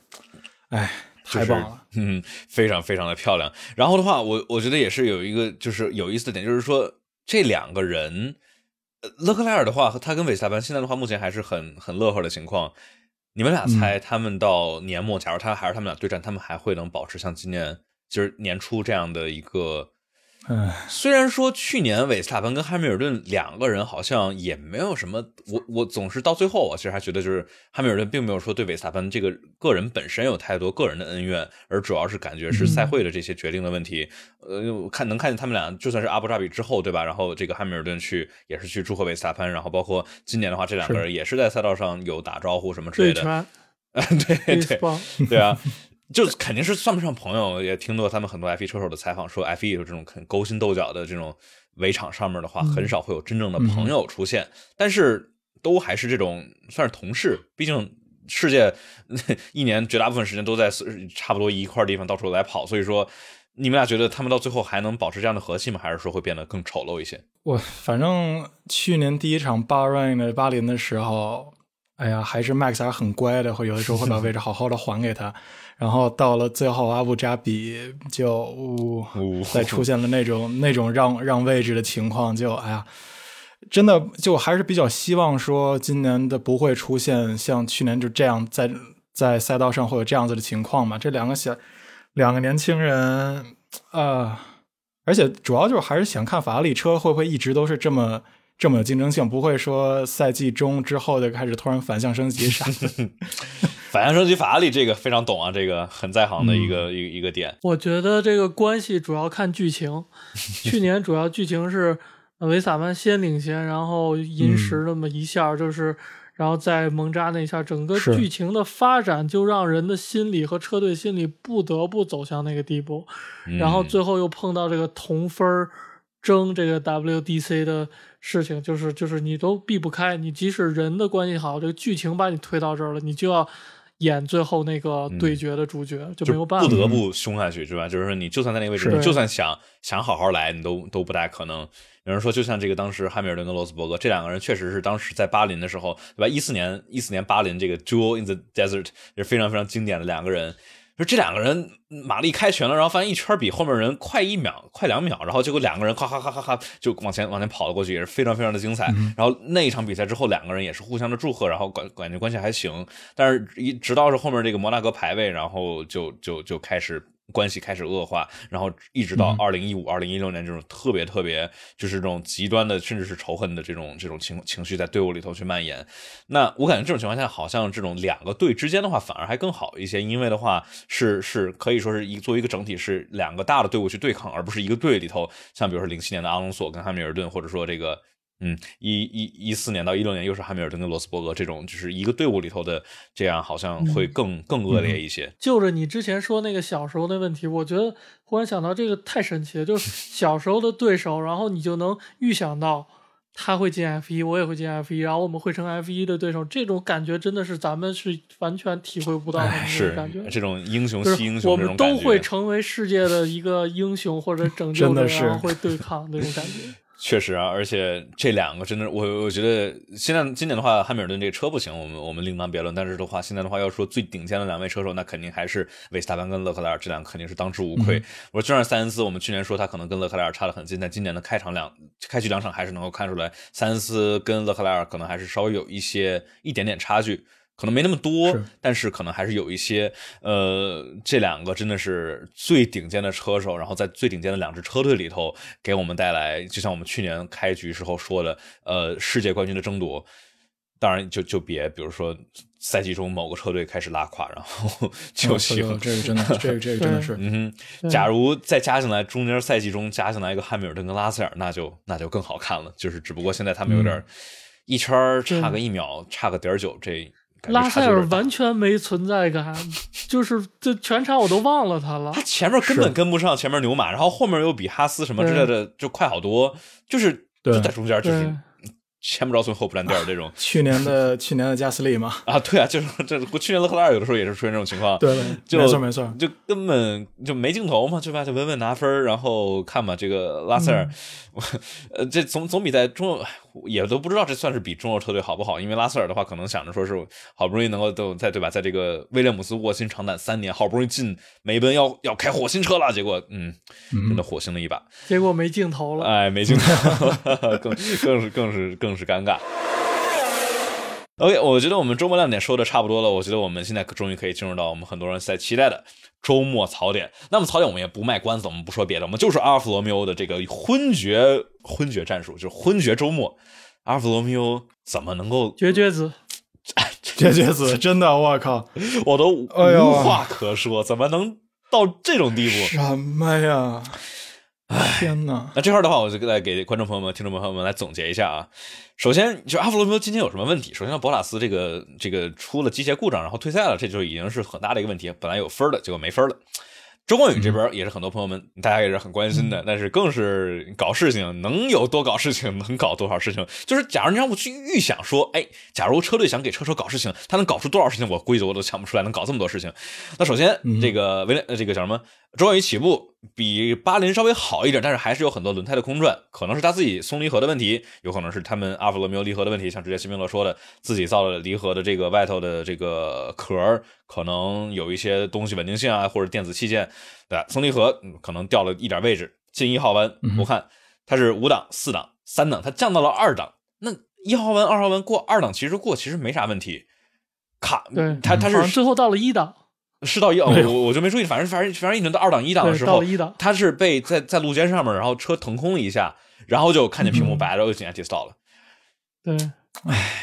哎，太棒了，[laughs] 嗯，非常非常的漂亮。然后的话，我我觉得也是有一个就是有意思的点，就是说。这两个人，勒克莱尔的话和他跟韦斯塔潘现在的话，目前还是很很乐呵的情况。你们俩猜，他们到年末，假如他还是他们俩对战，他们还会能保持像今年就是年初这样的一个？虽然说去年韦斯塔潘跟汉密尔顿两个人好像也没有什么，我我总是到最后，我其实还觉得就是汉密尔顿并没有说对韦斯塔潘这个个人本身有太多个人的恩怨，而主要是感觉是赛会的这些决定的问题。呃，看能看见他们俩，就算是阿布扎比之后，对吧？然后这个汉密尔顿去也是去祝贺韦斯塔潘，然后包括今年的话，这两个人也是在赛道上有打招呼什么之类的。对 [laughs] 对对对啊。就肯定是算不上朋友，也听过他们很多 F1 车手的采访，说 F1 有这种很勾心斗角的这种围场上面的话，很少会有真正的朋友出现。但是都还是这种算是同事，毕竟世界 [laughs] 一年绝大部分时间都在差不多一块地方到处来跑，所以说你们俩觉得他们到最后还能保持这样的和气吗？还是说会变得更丑陋一些？我反正去年第一场巴瑞的巴林的时候，哎呀，还是 Max 还是很乖的，会有的时候会把位置好好的还给他。然后到了最后阿布扎比就呜再出现了那种那种让让位置的情况，就哎呀，真的就还是比较希望说今年的不会出现像去年就这样在在赛道上会有这样子的情况嘛。这两个小两个年轻人，呃，而且主要就是还是想看法拉利车会不会一直都是这么。这么有竞争性，不会说赛季中之后就开始突然反向升级啥的。[laughs] 反向升级，法拉利这个非常懂啊，这个很在行的一个一一个点。我觉得这个关系主要看剧情。[laughs] 去年主要剧情是维萨曼先领先，然后银石那么一下，就是然后在蒙扎那一下，整个剧情的发展就让人的心理和车队心理不得不走向那个地步。然后最后又碰到这个同分争这个 WDC 的。事情就是就是你都避不开，你即使人的关系好，这个剧情把你推到这儿了，你就要演最后那个对决的主角，就没有办法，不得不凶下去，是吧？就是说，你就算在那个位置，你就算想想好好来，你都都不太可能。有人说，就像这个当时汉密尔顿跟罗斯伯格这两个人，确实是当时在巴林的时候，对吧？一四年一四年巴林这个 Duel in the Desert 也是非常非常经典的两个人。说这两个人马力开全了，然后发现一圈比后面人快一秒、快两秒，然后结果两个人咔咔咔咔咔就往前往前跑了过去，也是非常非常的精彩。然后那一场比赛之后，两个人也是互相的祝贺，然后感感觉关系还行。但是一直到是后面这个摩纳哥排位，然后就就就开始。关系开始恶化，然后一直到二零一五、二零一六年这种特别特别就是这种极端的，甚至是仇恨的这种这种情情绪在队伍里头去蔓延。那我感觉这种情况下，好像这种两个队之间的话反而还更好一些，因为的话是是可以说是一作为一个整体是两个大的队伍去对抗，而不是一个队里头像比如说零七年的阿隆索跟汉密尔顿，或者说这个。嗯，一一一四年到一六年又是汉密尔顿跟罗斯伯格这种，就是一个队伍里头的，这样好像会更更恶劣一些。就着你之前说那个小时候的问题，我觉得忽然想到这个太神奇了，就是 [laughs] 小时候的对手，然后你就能预想到他会进 F 一，我也会进 F 一，然后我们会成 F 一的对手，这种感觉真的是咱们是完全体会不到的那种感觉。这种英雄惜英雄，我们都会成为世界的一个英雄或者拯救者，然后会对抗 [laughs] 那种感觉。确实啊，而且这两个真的，我我觉得现在今年的话，汉密尔顿这个车不行，我们我们另当别论。但是的话，现在的话要说最顶尖的两位车手，那肯定还是维斯塔潘跟勒克莱尔，这两个肯定是当之无愧。我说就算塞恩斯，我们去年说他可能跟勒克莱尔差得很近，但今年的开场两开局两场还是能够看出来，塞恩斯跟勒克莱尔可能还是稍微有一些一点点差距。可能没那么多，但是可能还是有一些。呃，这两个真的是最顶尖的车手，然后在最顶尖的两支车队里头，给我们带来，就像我们去年开局时候说的，呃，世界冠军的争夺。当然，就就别，比如说赛季中某个车队开始拉垮，然后就行。这个真的，这个这个真的是。[laughs] 嗯哼，假如再加进来中间赛季中加进来一个汉密尔顿跟拉塞尔，那就那就更好看了。就是只不过现在他们有点一圈差个一秒，差个点九这。拉塞尔完全没存在感，就是这全场我都忘了他了。他前面根本跟不上前面牛马，然后后面又比哈斯什么之类的就快好多，就是就在中间就是。前不着村后不沾地儿这种，[laughs] 去年的去年的加斯利嘛，啊，对啊，就是这去年勒克莱尔有的时候也是出现这种情况，对，没错没错，就根本就没镜头嘛，对吧？就稳稳拿分，然后看吧，这个拉塞尔，[laughs] 呃，这总总比在中也都不知道这算是比中国车队好不好，因为拉塞尔的话可能想着说是好不容易能够都在对吧，在这个威廉姆斯卧薪尝胆三年，好不容易进梅奔要要开火星车了，结果嗯，真的火星了一把，结果没镜头了，哎，没镜头，[laughs] 更更是更是更。是尴尬。OK，我觉得我们周末亮点说的差不多了。我觉得我们现在终于可以进入到我们很多人在期待的周末槽点。那么槽点我们也不卖关子，我们不说别的，我们就是阿尔弗罗密欧的这个昏厥昏厥战术，就是昏厥周末。阿尔弗罗密欧怎么能够绝绝子？[laughs] 绝绝子，真的，我靠，[laughs] 我都无话可说，怎么能到这种地步？什么呀？天哪！那这块的话，我就来给观众朋友们、听众朋友们来总结一下啊。首先，就阿弗罗密欧今天有什么问题？首先，博塔斯这个这个出了机械故障，然后退赛了，这就已经是很大的一个问题。本来有分的，结果没分了。周冠宇这边也是很多朋友们，大家也是很关心的，但是更是搞事情，能有多搞事情，能搞多少事情？就是假如你让我去预想说，哎，假如车队想给车手搞事情，他能搞出多少事情？我估计我都想不出来，能搞这么多事情。那首先，这个威廉，这个叫什么？周冠宇起步比巴林稍微好一点，但是还是有很多轮胎的空转，可能是他自己松离合的问题，有可能是他们阿弗罗密欧离合的问题。像之前辛宾勒说的，自己造的离合的这个外头的这个壳，可能有一些东西稳定性啊，或者电子器件，对？松离合可能掉了一点位置。进一号弯，我看它是五档、四档、三档，它降到了二档，那一号弯、二号弯过二档，其实过其实没啥问题。卡，对，他他是最后到了一档，是到一，档我我就没注意，反正反正反正一直到二档一档的，时候到，一档，他是被在在路肩上面，然后车腾空了一下，然后就看见屏幕嗯白了，又进 anti stop 了。对。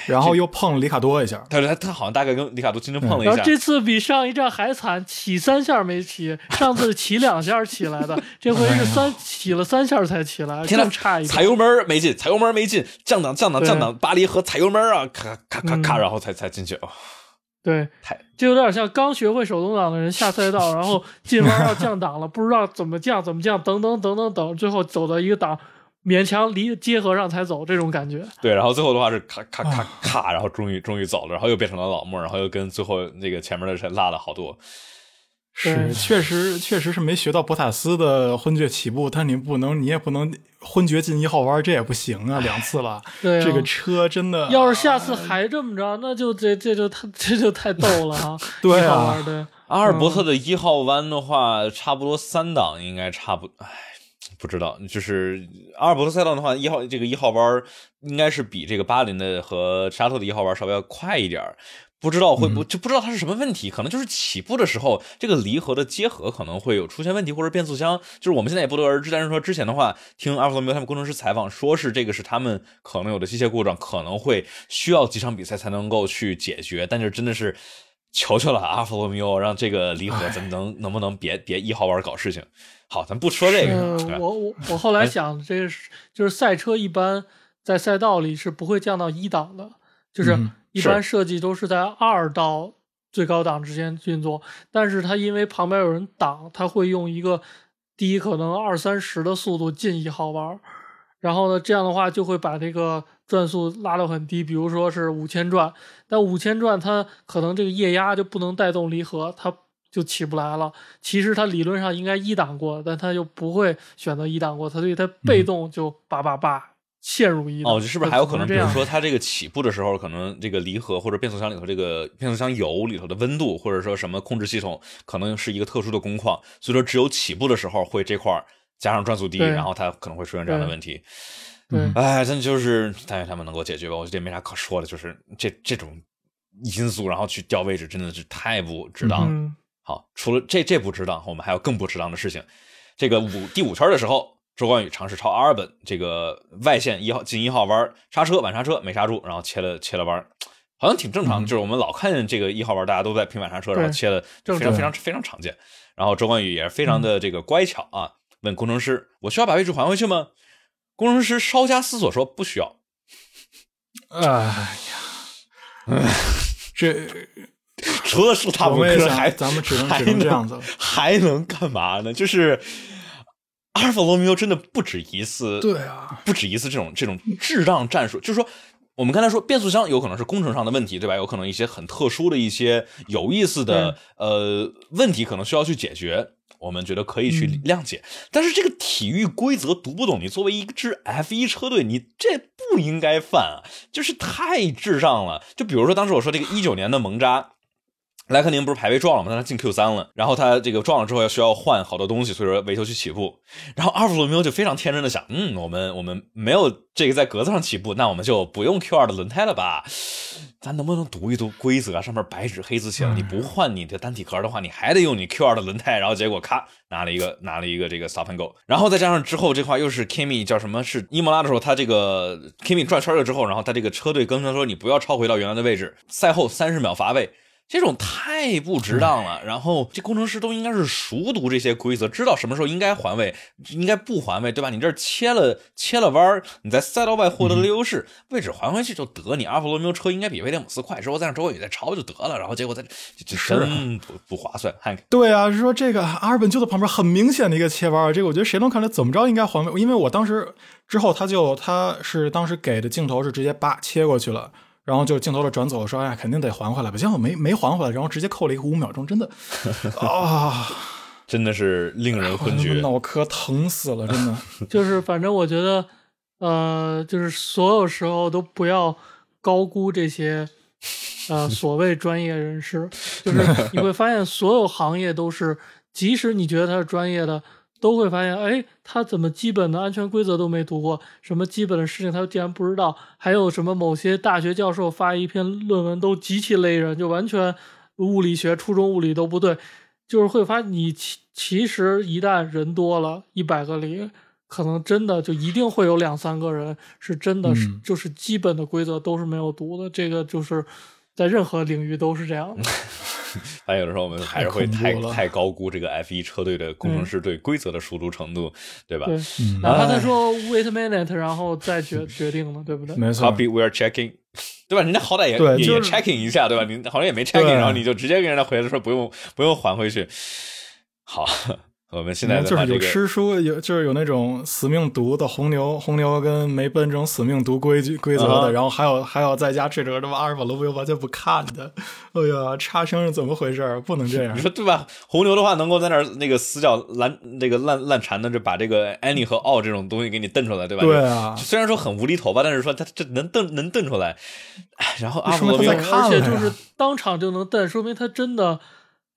然后又碰了里卡多一下，他他他好像大概跟里卡多轻轻碰了一下，然后这次比上一站还惨，起三下没起，上次起两下起来的，这回是三起了三下才起来，天呐更差一踩。油门没进，踩油门没进，降档降档降档，巴黎和踩油门啊，咔咔咔咔，嗯然后才才进去。哦对太，这有点像刚学会手动挡的人下赛道，然后进弯要降档了，[laughs] 不知道怎么降怎么降，等等等等等，最后走到一个档，勉强离结合上才走，这种感觉。对，然后最后的话是咔咔咔咔，然后终于终于走了，然后又变成了老莫，然后又跟最后那个前面的人落了好多。是确实确实是没学到博塔斯的昏厥起步，但你不能你也不能昏厥进一号弯，这也不行啊，两次了，对啊这个车真的要是下次还这么着，那就这这就太这就太逗了啊。[laughs] 对啊对，阿尔伯特的一号弯的话，差不多三档应该差不，哎，不知道，就是阿尔伯特赛道的话，一号这个一号弯应该是比这个巴林的和沙特的一号弯稍微要快一点儿。不知道会不就不知道它是什么问题，可能就是起步的时候这个离合的结合可能会有出现问题，或者变速箱，就是我们现在也不得而知。但是说之前的话，听阿尔法罗密欧他们工程师采访，说是这个是他们可能有的机械故障，可能会需要几场比赛才能够去解决。但是真的是求求了 [laughs] 阿尔法罗密欧，让这个离合咱能能不能别别一号弯搞事情？好，咱不说这个，我我我后来想，这个是就是赛车一般在赛道里是不会降到一档的，就是嗯一般设计都是在二到最高档之间运作，但是它因为旁边有人挡，它会用一个低可能二三十的速度进一号弯儿，然后呢，这样的话就会把这个转速拉到很低，比如说是五千转，但五千转它可能这个液压就不能带动离合，它就起不来了。其实它理论上应该一档过，但它就不会选择一档过，它所以它被动就叭叭叭陷入一档。哦，是不是还有可能，比？如说它这个起步的时候，可能这个离合或者变速箱里头这个变速箱油里头的温度，或者说什么控制系统，可能是一个特殊的工况，所以说只有起步的时候会这块儿加上转速低，然后它可能会出现这样的问题。对，哎，真的就是但愿他们能够解决吧，我觉得也没啥可说的，就是这这种因素，然后去调位置真的是太不值当好，除了这这不值当，我们还有更不值当的事情。这个五第五圈的时候，周冠宇尝试超阿尔本这个外线一号进一号弯，刹车晚刹车没刹住，然后切了切了弯，好像挺正常的。嗯就是我们老看见这个一号弯，大家都在平板刹车，然后切了，非常常非常非常常见。然后周冠宇也是非常的这个乖巧啊，问工程师：“我需要把位置还回去吗？”工程师稍加思索说：“不需要。哎呀，[laughs] 这”除了是他我们也想们还咱们只能还只能这样子了还能干嘛呢？就是阿尔法罗密欧真的不止一次，对啊，不止一次这种这种智障战术，就是说。我们刚才说变速箱有可能是工程上的问题，对吧？有可能一些很特殊的一些有意思的呃问题，可能需要去解决。我们觉得可以去嗯谅解，但是这个体育规则读不懂，你作为一支 F 一车队，你这不应该犯啊，就是太智障了。就比如说当时我说这个一九年的蒙扎，莱克宁不是排位撞了吗？但他进 Q 三了，然后他这个撞了之后要需要换好多东西，所以说维修去起步。然后阿尔法罗密欧就非常天真的想，嗯，我们我们没有这个在格子上起步，那我们就不用 Q 二的轮胎了吧？咱能不能读一读规则啊？上面白纸黑字写了，你不换你的单体壳的话，你还得用你 Q 二的轮胎。然后结果咔拿了一个拿了一个这个 stop and go，然后再加上之后这块又是 Kimi 叫什么？是伊莫拉的时候，他这个 Kimi 转圈了之后，然后他这个车队跟他说你不要超回到原来的位置，赛后三十秒罚位。这种太不值当了，然后这工程师都应该是熟读这些规则，知道什么时候应该还位，应该不还位，对吧？你这儿切了切了弯儿，你在赛道外获得了优势，位置还回去就得。你阿尔法罗密欧车应该比威廉姆斯快，之后再让周伟宇再超就得了，然后结果再这这真不不划算。汉克，对啊，是说这个阿尔本就在旁边很明显的一个切弯，这个我觉得谁能看出来怎么着应该还位，因为我当时之后他就他是当时给的镜头是直接叭切过去了。然后就镜头的转走，说：“哎，肯定得还回来吧。”结果没没还回来，然后直接扣了一个五秒钟，真的 [laughs] 啊，真的是令人昏厥。[laughs] 脑壳疼死了，真的。[laughs] 就是反正我觉得，呃，就是所有时候都不要高估这些呃所谓专业人士，就是你会发现所有行业都是，即使你觉得他是专业的，都会发现，哎，他怎么基本的安全规则都没读过，什么基本的事情他竟然不知道，还有什么某些大学教授发一篇论文都极其雷人，就完全物理学、初中物理都不对，就是会发现你其其实一旦人多了，一百个里，可能真的就一定会有两三个人是真的是、嗯。就是基本的规则都是没有读的，这个就是在任何领域都是这样的。[laughs] 但有的时候我们还是会太太高估这个 F 一车队的工程师对规则的熟读程度，对吧哪怕他说 wait a minute，然后再决 [laughs] 决定呢，对不对？没错，？Copy, we are checking。[laughs] 对吧？人家好歹也也也对就是 checking 一下，对吧？你好像也没 checking，然后你就直接跟人家回来说不用不用还回去。好，我们现在的就是有吃书，有就是有那种死命读的红牛、红牛跟梅奔这种死命读规矩规则的，然后还有还有在家这种他妈阿尔法罗密欧完全不看的，哎呀，差生是怎么回事？不能这样你。说对吧？红牛的话能够在那儿那个死角烂那个烂烂缠的，就把这个 any 和 all 这种东西给你瞪出来，对吧？对啊虽然说很无厘头吧，但是说他这能瞪能瞪出来。哎，然后阿尔法罗密欧看了呀而且就是当场就能瞪，说明他真的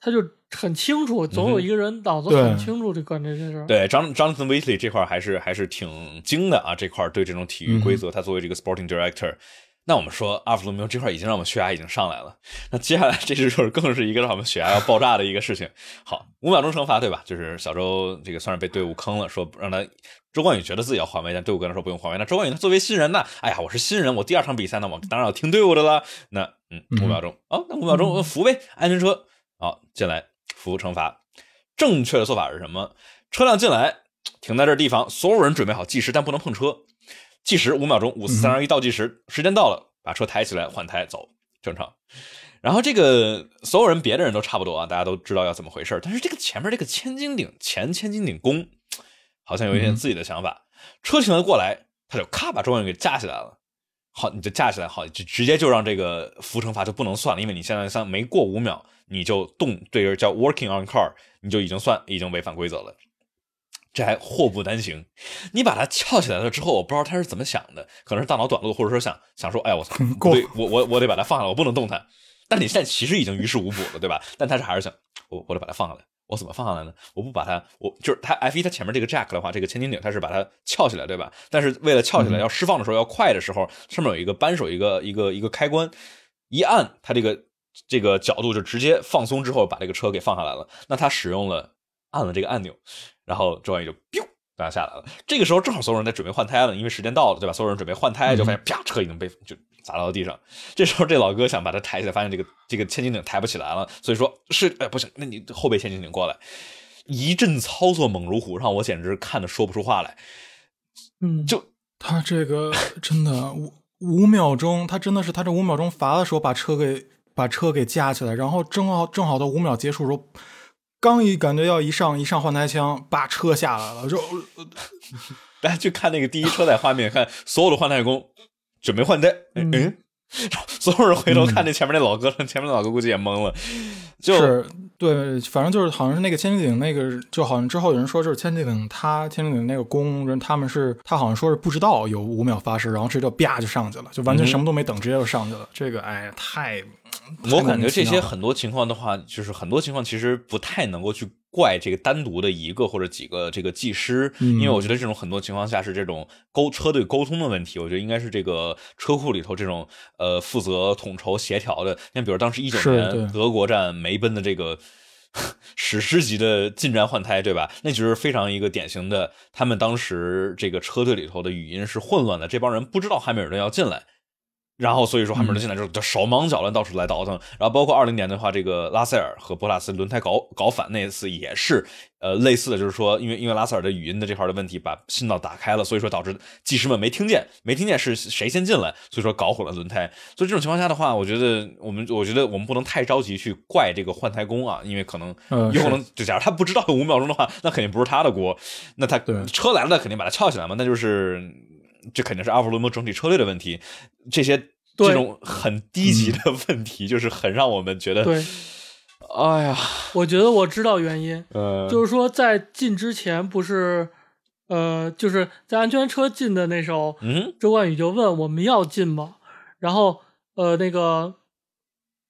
他就很清楚，总有一个人脑子很清楚这管这件事儿。对张 Jonathan Weasley 这块还是还是挺精的啊，这块对这种体育规则，他作为这个 sporting director。那我们说阿弗罗密欧这块已经让我们血压已经上来了，那接下来这就是更是一个让我们血压要爆炸的一个事情。好，五秒钟惩罚对吧？就是小周这个算是被队伍坑了，说让他周冠宇觉得自己要换位，但队伍跟他说不用换位。那周冠宇他作为新人呢，哎呀，我是新人，我第二场比赛呢，我当然要听队伍的了。那嗯，五秒钟，哦，那五秒钟扶呗，安全车，好进来服务惩罚。正确的做法是什么？车辆进来，停在这地方，所有人准备好计时，但不能碰车。计时五秒钟，五四三二一倒计时，时间到了，把车抬起来换胎走，正常。然后这个所有人别的人都差不多啊，大家都知道要怎么回事但是这个前面这个千斤顶前千斤顶弓好像有一点自己的想法。车停了过来，他就咔把周冠宇给架起来了。好，你就架起来，好，就直接就让这个浮惩罚就不能算了，因为你现在像没过五秒，你就动这个叫 working on car，你就已经算已经违反规则了。这还祸不单行，你把它翘起来了之后，我不知道他是怎么想的，可能是大脑短路，或者说想想说，哎呀，我操，[laughs] 对，我我我得把它放下来，我不能动它。但你现在其实已经于事无补了，对吧？但他是还是想，我我得把它放下来，我怎么放下来呢？我不把它，我就是它 F 一它前面这个 jack 的话，这个千斤顶它是把它翘起来，对吧？但是为了翘起来要释放的时候要快的时候，上面有一个扳手一个一个一个开关，一按它这个这个角度就直接放松之后把这个车给放下来了。那他使用了按了这个按钮，然后周冠宇就 biu 大家下来了。这个时候正好所有人在准备换胎了，因为时间到了，对吧？所有人准备换胎，就发现啪，车已经被就砸到了地上。这时候这老哥想把它抬起来，发现这个这个千斤顶抬不起来了，所以说是哎不行，那你后备千斤顶过来。一阵操作猛如虎，让我简直看的说不出话来。嗯，就 [laughs] 他这个真的五五秒钟，他真的是他这五秒钟罚的时候把车给把车给架起来，然后正好正好到五秒结束的时候，刚一感觉要一上一上换胎枪，把车下来了，就 [laughs] 大家去看那个第一车载画面，看所有的换胎工准备换胎，[laughs] 嗯，嗯 [laughs] 所有人回头看那前面那老哥，前面那老哥估计也懵了，就是对，反正就是好像是那个千斤顶那个，就好像之后有人说就是千斤顶，他千斤顶那个工人他们是他好像说是不知道有五秒发射，然后直接啪就上去了，就完全什么都没等，直接就上去了。这个哎呀，太我感觉这些很多情况的话，就是很多情况其实不太能够去怪这个单独的一个或者几个这个技师，嗯因为我觉得这种很多情况下是这种沟车队沟通的问题，我觉得应该是这个车库里头这种呃负责统筹协调的。像比如当时一九年德国站梅奔的这个。[laughs] 史诗级的进站换胎，对吧？那就是非常一个典型的，他们当时这个车队里头的语音是混乱的，这帮人不知道汉密尔顿要进来，然后所以说汉密尔顿进来之后就手忙脚乱到处来倒腾，然后包括二零年的话，这个拉塞尔和博拉斯轮胎搞搞反那次也是呃类似的，就是说因为因为拉塞尔的语音的这块的问题把信道打开了，所以说导致技师们没听见，没听见是谁先进来，所以说搞混了轮胎。所以这种情况下的话，我觉得我们我觉得我们不能太着急去怪这个换胎工啊，因为可能呃有可能就假如他不知道有五秒钟的话，那肯定不是他的锅，那他车来了肯定把它撬起来嘛，那就是这肯定是阿弗罗摩整体车队的问题，这些。这种很低级的问题，就是很让我们觉得，对，哎呀，我觉得我知道原因，呃，就是说在进之前不是，呃，就是在安全车进的那时候，嗯周冠宇就问我们要进吗？然后呃那个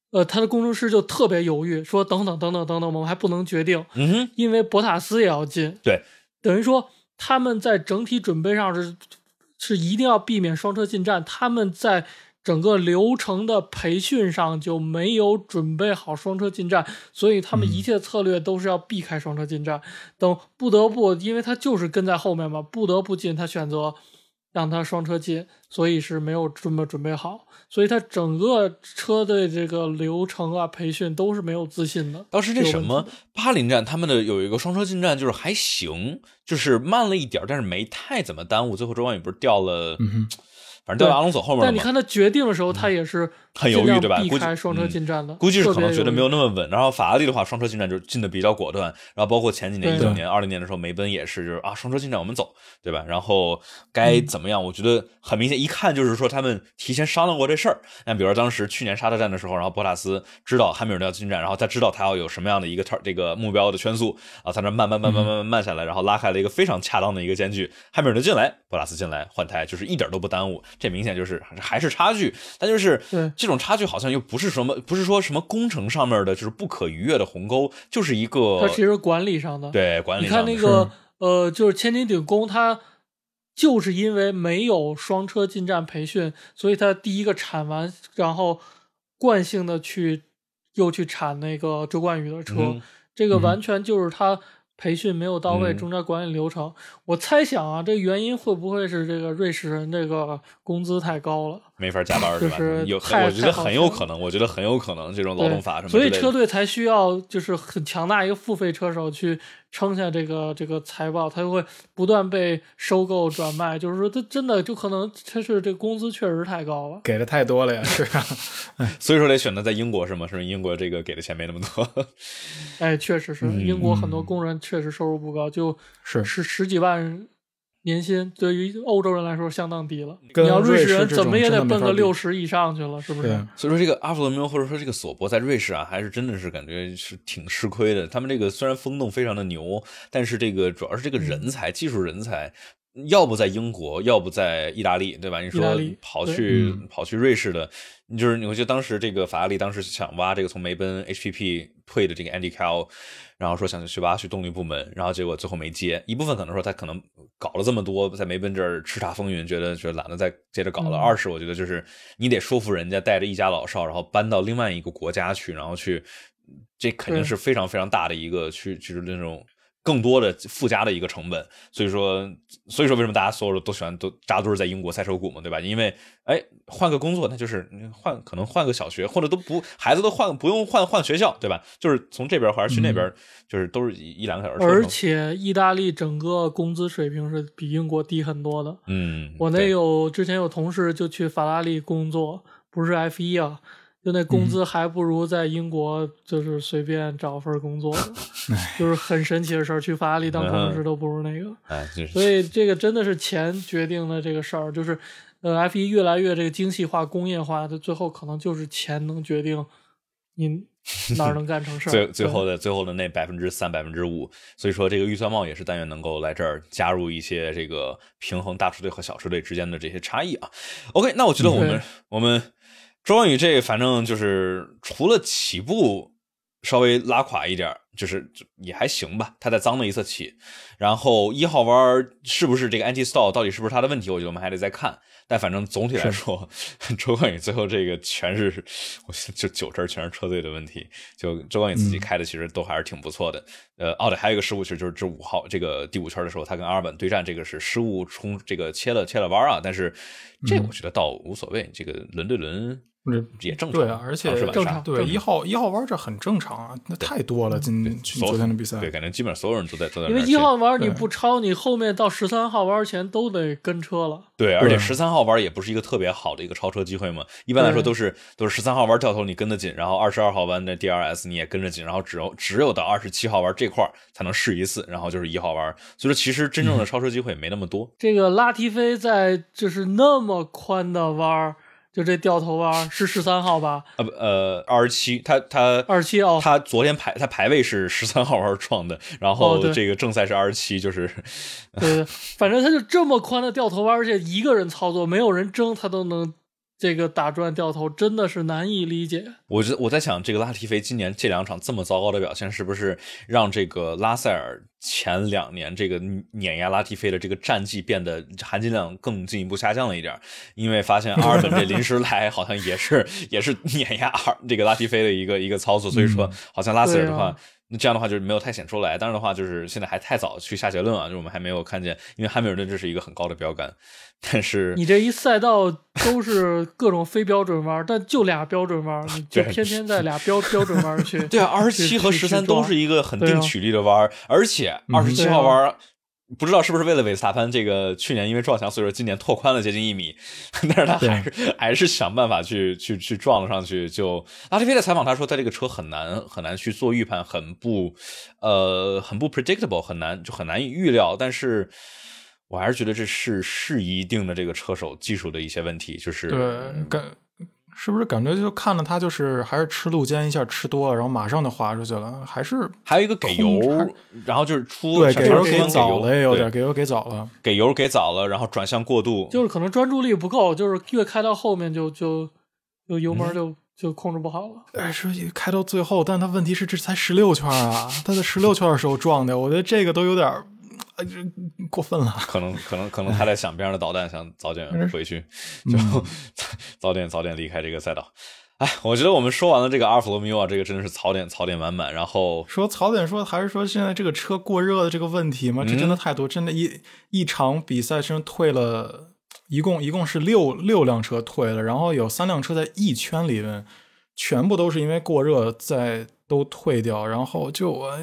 呃他的工程师就特别犹豫，说等等等等等等，我们还不能决定，嗯哼，因为博塔斯也要进。对，等于说他们在整体准备上是是一定要避免双车进站，他们在。整个流程的培训上就没有准备好双车进站，所以他们一切策略都是要避开双车进站。等不得不，因为他就是跟在后面嘛，不得不进，他选择让他双车进，所以是没有这么准备好。所以他整个车队这个流程啊，培训都是没有自信的。当时这什么巴林站，他们的有一个双车进站，就是还行，就是慢了一点，但是没太怎么耽误。最后周冠宇不是掉了？反正掉到阿隆索后面了。但你看他决定的时候，他也是很犹豫，对吧？估计双车进站的，估计是可能觉得没有那么稳。然后法拉利的话，双车进站就进的比较果断。然后包括前几年一九年、二零年的时候，梅奔也是，就是啊，双车进站我们走，对吧？然后该怎么样？我觉得很明显，一看就是说他们提前商量过这事儿。那比如说当时去年沙特站的时候，然后博塔斯知道汉密尔顿要进站，然后他知道他要有什么样的一个这个目标的圈速啊，他那慢慢慢慢慢慢慢下来，然后拉开了一个非常恰当的一个间距。汉密尔顿进来，博塔斯进来换胎，就是一点都不耽误。这明显就是。还是差距，但就是这种差距好像又不是什么，不是说什么工程上面的，就是不可逾越的鸿沟，就是一个。它其实管理上的，对管理。你看那个呃，就是千斤顶工，它就是因为没有双车进站培训，所以它第一个铲完，然后惯性的去又去铲那个周冠宇的车，这个完全就是他。培训没有到位，中间管理流程，我猜想啊，这原因会不会是这个瑞士人这个工资太高了？没法加班是吧？有，我觉得很有可能。我觉得很有可能这种劳动法什么。所以车队才需要就是很强大一个付费车手去撑下这个这个财报，他就会不断被收购转卖。就是说，他真的就可能他是这工资确实太高了，给的太多了呀，是啊。[laughs] 所以说得选择在英国是吗？是英国这个给的钱没那么多。哎，确实是英国很多工人确实收入不高，就是十十几万。年薪对于欧洲人来说相当低了，你要瑞士人怎么也得奔个六十以上去了，是不是？所以说这个阿弗罗缪或者说这个索博在瑞士啊，还是真的是感觉是挺吃亏的。他们这个虽然风洞非常的牛，但是这个主要是这个人才、技术人才，要不在英国，要不在意大利，对吧？你说跑去跑去瑞士的，你就是你会觉得当时这个法拉利当时想挖这个从梅奔 HPP 退的这个 Andy Cal。然后说想去挖去动力部门，然后结果最后没接。一部分可能说他可能搞了这么多，在梅奔这儿叱咤风云，觉得觉得懒得再接着搞了。二是我觉得就是你得说服人家带着一家老少，然后搬到另外一个国家去，然后去，这肯定是非常非常大的一个去就是那种。更多的附加的一个成本，所以说，所以说为什么大家所有的都喜欢都扎堆在英国赛车股嘛，对吧？因为，哎，换个工作，那就是换可能换个小学，或者都不孩子都换不用换换学校，对吧？就是从这边还是去那边，就是都是一一两个小时。而且意大利整个工资水平是比英国低很多的。嗯，我那有之前有同事就去法拉利工作，不是 F 一啊。就那工资还不如在英国，就是随便找份工作，[laughs] 就是很神奇的事儿。去法拉利当工程师都不如那个，所以这个真的是钱决定的这个事儿。就是，呃，F 一越来越这个精细化、工业化，它最后可能就是钱能决定你哪儿能干成事儿。[laughs] 最最后的最后的那百分之三、百分之五，所以说这个预算帽也是但愿能够来这儿加入一些这个平衡大车队和小车队之间的这些差异啊。OK，那我觉得我们我们。周冠宇这反正就是除了起步稍微拉垮一点，就是也还行吧。他在脏的一侧起，然后一号弯是不是这个 anti stall 到底是不是他的问题？我觉得我们还得再看。但反正总体来说，[laughs] 周冠宇最后这个全是，我就九成全是车队的问题。就周冠宇自己开的其实都还是挺不错的。呃，哦对，还有一个失误其实就是这五号这个第五圈的时候，他跟阿尔本对战，这个是失误冲这个切了切了弯啊。但是这我觉得倒无所谓，这个轮对轮。也正常，对啊，而且正常，对一号一号弯这很正常啊，那太多了。今昨天的比赛，对，感觉基本上所有人都在都在。因为一号弯你不超，你后面到十三号弯前都得跟车了。对，而且十三号弯也不是一个特别好的一个超车机会嘛。一般来说都是都是十三号弯掉头你跟得紧，然后二十二号弯的 DRS 你也跟着紧，然后只有只有到二十七号弯这块才能试一次，然后就是一号弯。所以说其实真正的超车机会没那么多。这个拉提菲在就是那么宽的弯。就这掉头弯是十三号吧？呃不呃二十七，他他二十七哦，他昨天排他排位是十三号弯撞的，然后这个正赛是二十七，就是对，反正他就这么宽的掉头弯，而且一个人操作，没有人争，他都能这个打转掉头真的是难以理解。我觉我在想，这个拉提菲今年这两场这么糟糕的表现，是不是让这个拉塞尔前两年这个碾压拉提菲的这个战绩变得含金量更进一步下降了一点？因为发现阿尔本这临时来好像也是也是碾压这个拉提菲的一个一个操作，所以说好像拉塞尔的话。那这样的话就是没有太显出来，但是的话就是现在还太早去下结论啊，就我们还没有看见，因为汉密尔顿这是一个很高的标杆，但是你这一赛道都是各种非标准弯，但就俩标准弯，你就偏偏在俩标标准弯去。[laughs] 对啊，二十七和十三都是一个很定曲率的弯，而且二十七号弯。不知道是不是为了韦斯塔潘这个去年因为撞墙，所以说今年拓宽了接近一米，[laughs] 但是他还是还是想办法去去去撞了上去。就拉蒂菲的采访他说，他这个车很难很难去做预判，很不呃很不 predictable，很难就很难以预料。但是我还是觉得这是是一定的这个车手技术的一些问题，就是对。是不是感觉就看了他就是还是吃路肩一下吃多了，然后马上就滑出去了？还是还有一个给油，然后就是出对给油给早了，也有点给油给早了，给油给早了，然后转向过度，就是可能专注力不够，就是越开到后面就就就油门就就控制不好了。哎，说开到最后，但他问题是这才十六圈啊，他在十六圈的时候撞的，我觉得这个都有点。啊，这过分了！可能，可能，可能他在想边上的导弹，想早点回去，就早点早点离开这个赛道。哎，我觉得我们说完了这个阿尔法罗密欧啊，这个真的是槽点槽点满满。然后说槽点，说还是说现在这个车过热的这个问题吗？这真的太多，真的，一一场比赛真退了一共一共是六六辆车退了，然后有三辆车在一圈里面全部都是因为过热在都退掉，然后就我。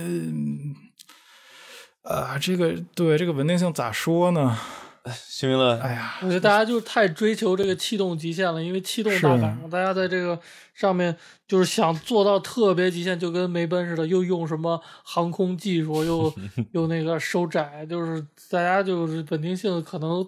啊，这个对这个稳定性咋说呢？[laughs] 辛明乐，哎呀，我觉得大家就是太追求这个气动极限了，因为气动大板，大家在这个上面就是想做到特别极限，就跟梅奔似的，又用什么航空技术，又 [laughs] 又那个收窄，就是大家就是稳定性可能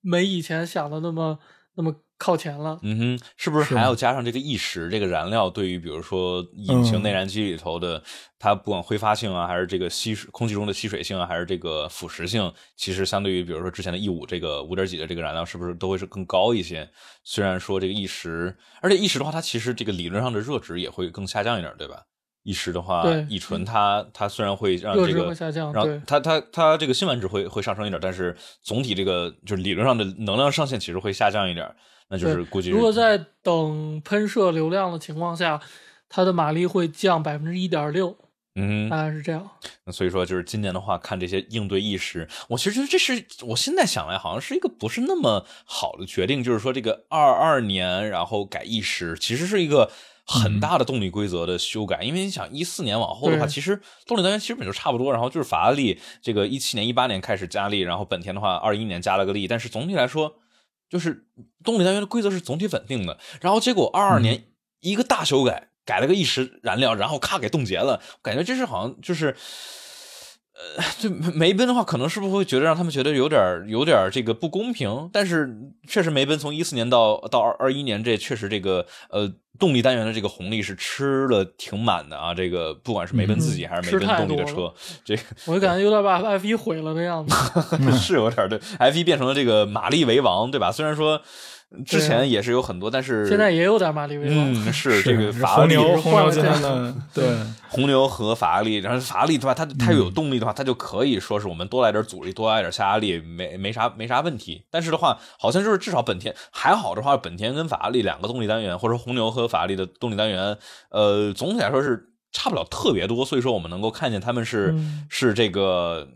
没以前想的那么那么。靠前了，嗯哼，是不是还要加上这个意识？这个燃料对于比如说引擎内燃机里头的，它不管挥发性啊，还是这个吸水空气中的吸水性啊，还是这个腐蚀性，其实相对于比如说之前的 E 五这个五点几的这个燃料，是不是都会是更高一些？虽然说这个意识，而且意识的话，它其实这个理论上的热值也会更下降一点，对吧？意识的话，乙醇它它虽然会让这个让它它它这个辛烷值会会上升一点，但是总体这个就是理论上的能量上限其实会下降一点。那就是估计，如果在等喷射流量的情况下，它的马力会降百分之一点六，嗯，大概是这样。那所以说，就是今年的话，看这些应对意识，我其实觉得这是我现在想来，好像是一个不是那么好的决定。就是说，这个二二年然后改意识，其实是一个很大的动力规则的修改。因为你想，一四年往后的话，其实动力单元基本就差不多。然后就是法拉利这个一七年、一八年开始加力，然后本田的话，二一年加了个力，但是总体来说。就是动力单元的规则是总体稳定的，然后结果二二年一个大修改，改了个一时燃料，然后咔给冻结了，感觉这是好像就是。呃，就梅奔的话，可能是不是会觉得让他们觉得有点有点这个不公平？但是确实，梅奔从一四年到到二二一年，这确实这个呃动力单元的这个红利是吃了挺满的啊。这个不管是梅奔自己还是梅奔动力的车，这个我就感觉有点把 F 一毁了的样子，[laughs] 是有点对 F 一变成了这个马力为王，对吧？虽然说。之前也是有很多，但是现在也有点马力威嗯，[laughs] 是这个法拉利红牛现在的 [laughs] 对 [laughs] 红牛和法拉利，然后法拉利的话，它它有动力的话，它就可以说是我们多来点阻力，多来点下压力，没没啥没啥问题。但是的话，好像就是至少本田还好的话，本田跟法拉利两个动力单元，或者说红牛和法拉利的动力单元，呃，总体来说是差不了特别多。所以说，我们能够看见他们是是这个。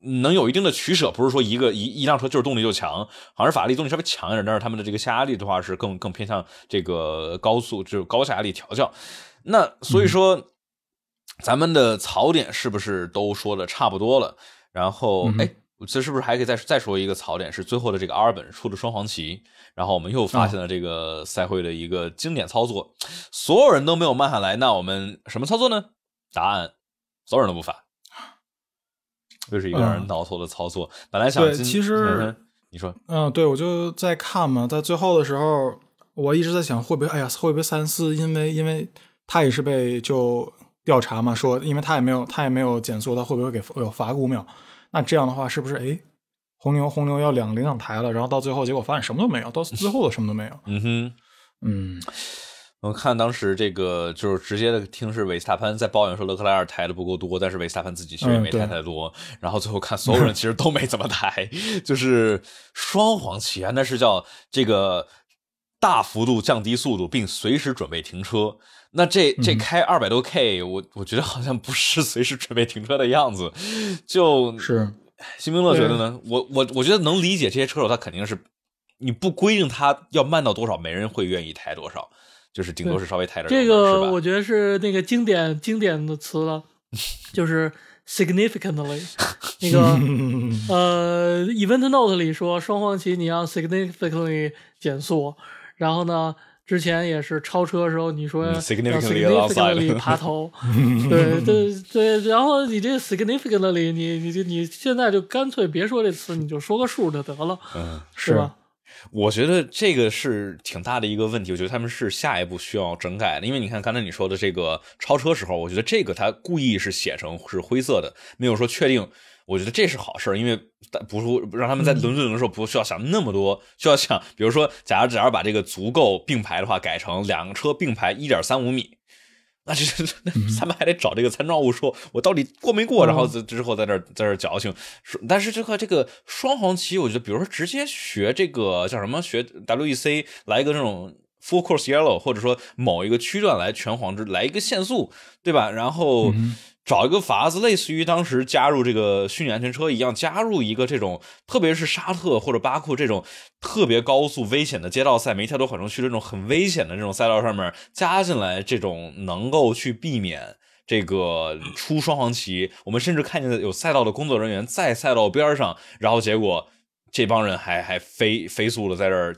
能有一定的取舍，不是说一个一一辆车就是动力就强，好像是法拉利动力稍微强一点，但是他们的这个下压力的话是更更偏向这个高速，就是高下压力调教。那所以说，咱们的槽点是不是都说的差不多了？然后，哎，这是不是还可以再再说一个槽点？是最后的这个阿尔本出的双黄旗，然后我们又发现了这个赛会的一个经典操作，所有人都没有慢下来，那我们什么操作呢？答案，所有人都不发。又是一个让人挠头的操作。本来想对，其实你说，嗯，对，我就在看嘛，在最后的时候，我一直在想，会不会，哎呀，会不会三思？因为，因为他也是被就调查嘛，说，因为他也没有，他也没有减速，他会不会给有罚五秒？那这样的话，是不是，哎，红牛红牛要两领奖台了，然后到最后结果发现什么都没有，到最后的什么都没有。嗯哼，嗯，我看当时这个就是直接的听是维斯塔潘在抱怨说勒克莱尔抬的不够多，但是维斯塔潘自己其实也没抬太多。然后最后看所有人其实都没怎么抬，就是双黄旗啊，那是叫这个大幅度降低速度并随时准备停车。那这这开二百多 K，我我觉得好像不是随时准备停车的样子，就是。辛明乐觉得呢？我我我觉得能理解这些车手，他肯定是你不规定他要慢到多少，没人会愿意抬多少，就是顶多是稍微抬点。这个我觉得是那个经典经典的词了，就是 significantly。[laughs] 那个 [laughs] 呃，event note 里说双黄旗你要 significantly 减速，然后呢？之前也是超车的时候，你说要 significantly [laughs] 爬头，对对对，然后你这 significantly，你你你现在就干脆别说这词，你就说个数就得了，嗯，是吧？我觉得这个是挺大的一个问题，我觉得他们是下一步需要整改的，因为你看刚才你说的这个超车时候，我觉得这个他故意是写成是灰色的，没有说确定。我觉得这是好事，因为不是让他们在轮轮的时候不需要想那么多，需要想，比如说，假如假如把这个足够并排的话，改成两个车并排一点三五米，那就他们还得找这个参照物，说我到底过没过，然后之后在这在这矫情。但是这个这个双黄旗，我觉得，比如说直接学这个叫什么，学 WEC 来一个这种 full course yellow，或者说某一个区段来全黄之，来一个限速，对吧？然后。找一个法子，类似于当时加入这个虚拟安全车一样，加入一个这种，特别是沙特或者巴库这种特别高速危险的街道赛，没太多缓冲区的这种很危险的这种赛道上面，加进来这种能够去避免这个出双黄旗。我们甚至看见有赛道的工作人员在赛道边上，然后结果这帮人还还飞飞速的在这儿。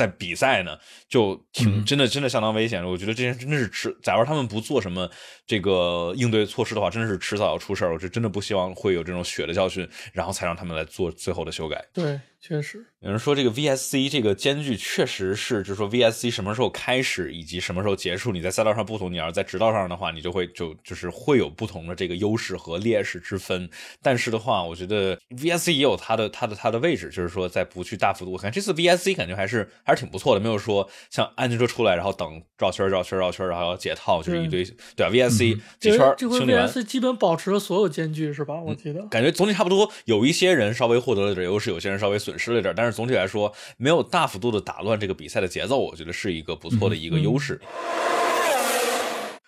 在比赛呢，就挺真的，真的相当危险。我觉得这件真的是迟，假如他们不做什么这个应对措施的话，真的是迟早要出事儿。我是真的不希望会有这种血的教训，然后才让他们来做最后的修改。对。确实，有人说这个 VSC 这个间距确实是，就是说 VSC 什么时候开始以及什么时候结束，你在赛道上不同，你要是在直道上的话，你就会就就是会有不同的这个优势和劣势之分。但是的话，我觉得 VSC 也有它的它的它的位置，就是说在不去大幅度。我看这次 VSC 感觉还是还是挺不错的，没有说像安全车出来然后等绕圈绕圈绕圈，然后要解套，就是一堆对啊？VSC 这圈清理完，VSC 基本保持了所有间距是吧？我记得感觉总体差不多，有一些人稍微获得了点优势，有些人稍微损失了点，但是总体来说，没有大幅度的打乱这个比赛的节奏，我觉得是一个不错的一个优势。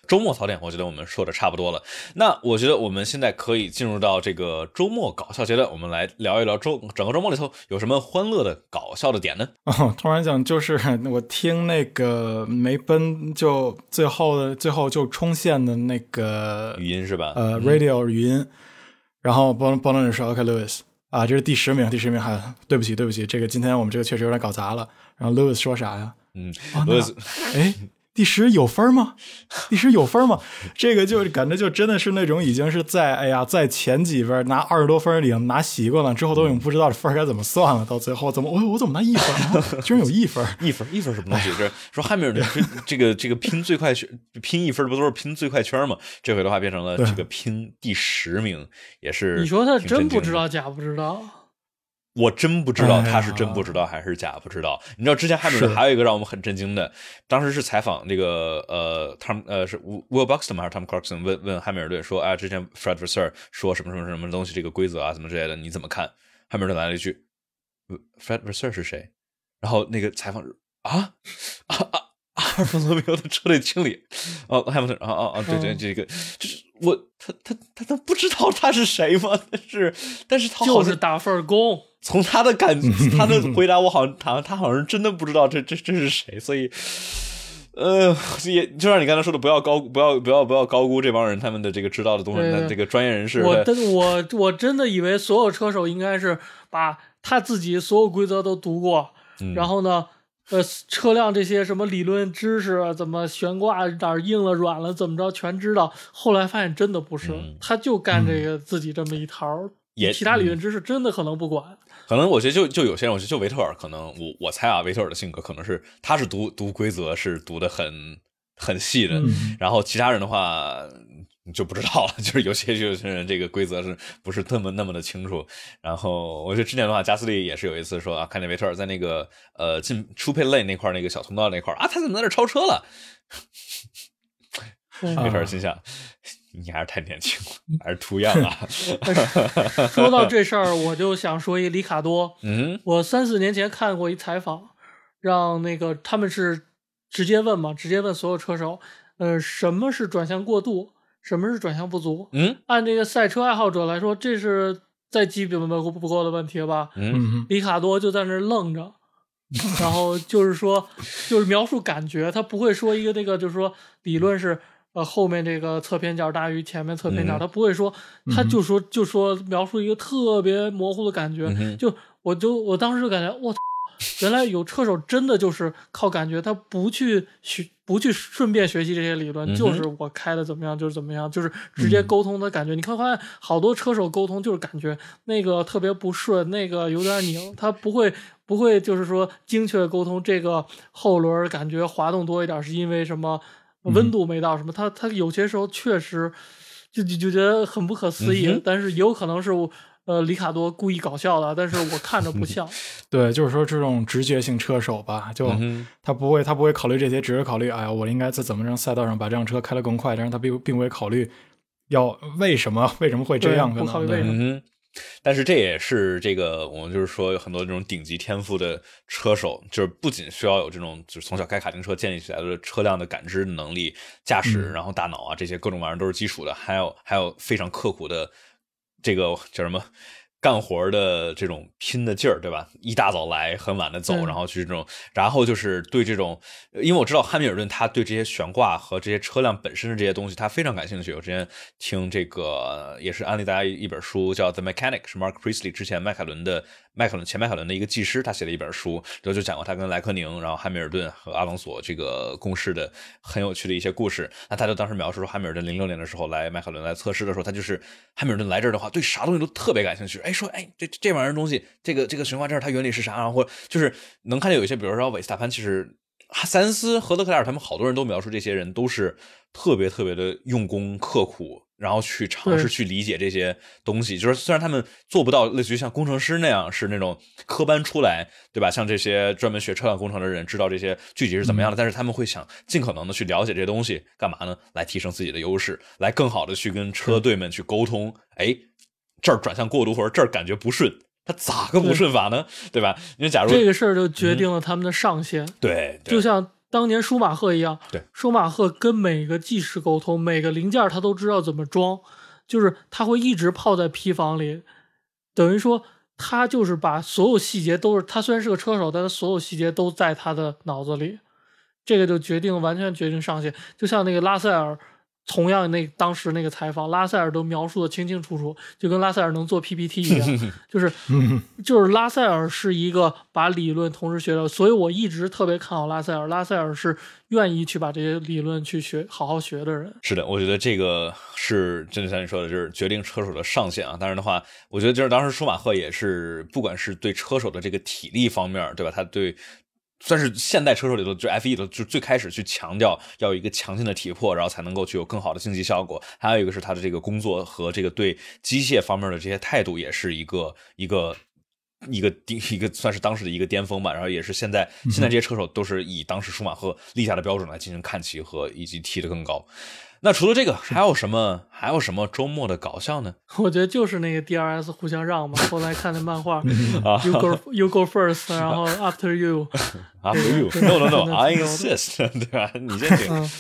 周末槽点，我觉得我们说的差不多了。那我觉得我们现在可以进入到这个周末搞笑阶段，我们来聊一聊周整个周末里头有什么欢乐的搞笑的点呢？[laughs] 哦，突然讲，就是我听那个梅奔就最后的最后就冲线的那个语音是吧？呃，radio 语音，然后帮帮那人说，OK，Lewis。啊，这是第十名，第十名还对不起，对不起，这个今天我们这个确实有点搞砸了。然后 Louis 说啥呀？嗯，Louis，哎。第十有分吗？第十有分吗？这个就感觉就真的是那种已经是在哎呀，在前几分拿二十多分已经拿习惯了，之后都已经不知道这分该怎么算了。到最后怎么 [laughs] 我我怎么拿一分？居然有一分？一分一分什么东西？这说汉密尔顿这个这个拼最快圈拼一分不都是拼最快圈吗？这回的话变成了这个拼第十名，也是你说他真不知道假不知道？我真不知道他是真不知道还是假不知道。你知道之前汉密尔顿还有一个让我们很震惊的，当时是采访那个呃，Tom 呃是 Will Buxton 还是 Tom Clarkson 问问汉密尔顿说啊，之前 Fred Vasseur 说什么什么什么东西这个规则啊什么之类的你怎么看？汉密尔顿来了一句，Fred Vasseur 是谁？然后那个采访啊啊啊，阿尔弗欧的车队经理哦，汉密尔顿啊啊啊，对对，这个就是我他他他他不知道他是谁吗？但是但是他就是打份工。从他的感，[laughs] 他的回答，我好像他他好像真的不知道这这这是谁，所以，呃，也就像你刚才说的，不要高不要不要不要高估这帮人他们的这个知道的东西，那这个专业人士。我真我我真的以为所有车手应该是把他自己所有规则都读过，然后呢，呃，车辆这些什么理论知识，怎么悬挂哪儿硬了软了怎么着全知道。后来发现真的不是，他就干这个自己这么一套，也其他理论知识真的可能不管。可能我觉得就就有些人，我觉得就维特尔，可能我我猜啊，维特尔的性格可能是他是读读规则是读的很很细的，然后其他人的话 [laughs] 就不知道了，就是有些有些人这个规则是不是那么那么的清楚。然后我觉得之前的话，加斯利也是有一次说啊，看见维特尔在那个呃进出配类那块那个小通道那块啊，他怎么在那超车了？维特尔心想，你还是太年轻了，还是图样啊。[laughs] [laughs] 说到这事儿，我就想说一里卡多。[laughs] 嗯，我三四年前看过一采访，让那个他们是直接问嘛，直接问所有车手，呃，什么是转向过度？什么是转向不足？嗯，按这个赛车爱好者来说，这是再基本不不过的问题了吧？嗯，里卡多就在那愣着，然后就是说，就是描述感觉，他不会说一个那个，就是说理论是呃后面这个侧偏角大于前面侧偏角，他不会说，他就说就说描述一个特别模糊的感觉，就我就我当时就感觉我。原来有车手真的就是靠感觉，他不去学，不去顺便学习这些理论，就是我开的怎么样就是怎么样，就是直接沟通的感觉。你会发现好多车手沟通就是感觉那个特别不顺，那个有点拧，他不会不会就是说精确沟通这个后轮感觉滑动多一点是因为什么温度没到什么，他他有些时候确实就就就觉得很不可思议，但是也有可能是我。呃，里卡多故意搞笑的，但是我看着不像。[laughs] 对，就是说这种直觉性车手吧，就他不会，他不会考虑这些，只是考虑，哎呀，我应该在怎么让赛道上把这辆车开得更快。但是他并并不会考虑要为什么为什么会这样，不考虑为什么。但是这也是这个我们就是说有很多这种顶级天赋的车手，就是不仅需要有这种就是从小开卡丁车建立起来的车辆的感知能力、驾驶，然后大脑啊这些各种玩意儿都是基础的，还有还有非常刻苦的。这个叫什么？干活的这种拼的劲儿，对吧？一大早来，很晚的走，然后去这种，然后就是对这种，因为我知道汉密尔顿他对这些悬挂和这些车辆本身的这些东西，他非常感兴趣。我之前听这个也是安利大家一本书，叫《The Mechanic》，是 Mark Priestley 之前迈凯伦的迈凯伦前迈凯伦的一个技师，他写了一本书，然后就讲过他跟莱克宁，然后汉密尔顿和阿隆索这个共事的很有趣的一些故事。那他就当时描述说，汉密尔顿零六年的时候来迈凯伦来测试的时候，他就是汉密尔顿来这儿的话，对啥东西都特别感兴趣。哎，说哎，这这玩意儿东西，这个这个循环这儿它原理是啥？然后就是能看见有一些，比如说韦斯塔潘，其实塞恩斯和德克莱尔他们好多人都描述这些人都是特别特别的用功刻苦。然后去尝试去理解这些东西，就是虽然他们做不到类似于像工程师那样是那种科班出来，对吧？像这些专门学车辆工程的人知道这些具体是怎么样的，但是他们会想尽可能的去了解这些东西，干嘛呢？来提升自己的优势，来更好的去跟车队们去沟通。哎，这儿转向过度或者这儿感觉不顺，他咋个不顺法呢？对吧？因为假如这个事儿就决定了他们的上限。对，就像。当年舒马赫一样，对，舒马赫跟每个技师沟通，每个零件他都知道怎么装，就是他会一直泡在坯房里，等于说他就是把所有细节都是他虽然是个车手，但他所有细节都在他的脑子里，这个就决定完全决定上限，就像那个拉塞尔。同样，那当时那个采访，拉塞尔都描述的清清楚楚，就跟拉塞尔能做 PPT 一样，[laughs] 就是就是拉塞尔是一个把理论同时学的，所以我一直特别看好拉塞尔。拉塞尔是愿意去把这些理论去学，好好学的人。是的，我觉得这个是真的像你说的，就是决定车手的上限啊。当然的话，我觉得就是当时舒马赫也是，不管是对车手的这个体力方面，对吧？他对。算是现代车手里头，就 F 一的，就最开始去强调要有一个强劲的体魄，然后才能够具有更好的竞技效果。还有一个是他的这个工作和这个对机械方面的这些态度，也是一个一个一个顶一个算是当时的一个巅峰吧。然后也是现在现在这些车手都是以当时舒马赫立下的标准来进行看齐和以及踢得更高。那除了这个，还有什么？还有什么周末的搞笑呢？[laughs] 我觉得就是那个 DRS 互相让嘛。后来看那漫画，[laughs] You go [laughs] You go first，然后 After you，After you，No No No，I insist，对吧？你先停。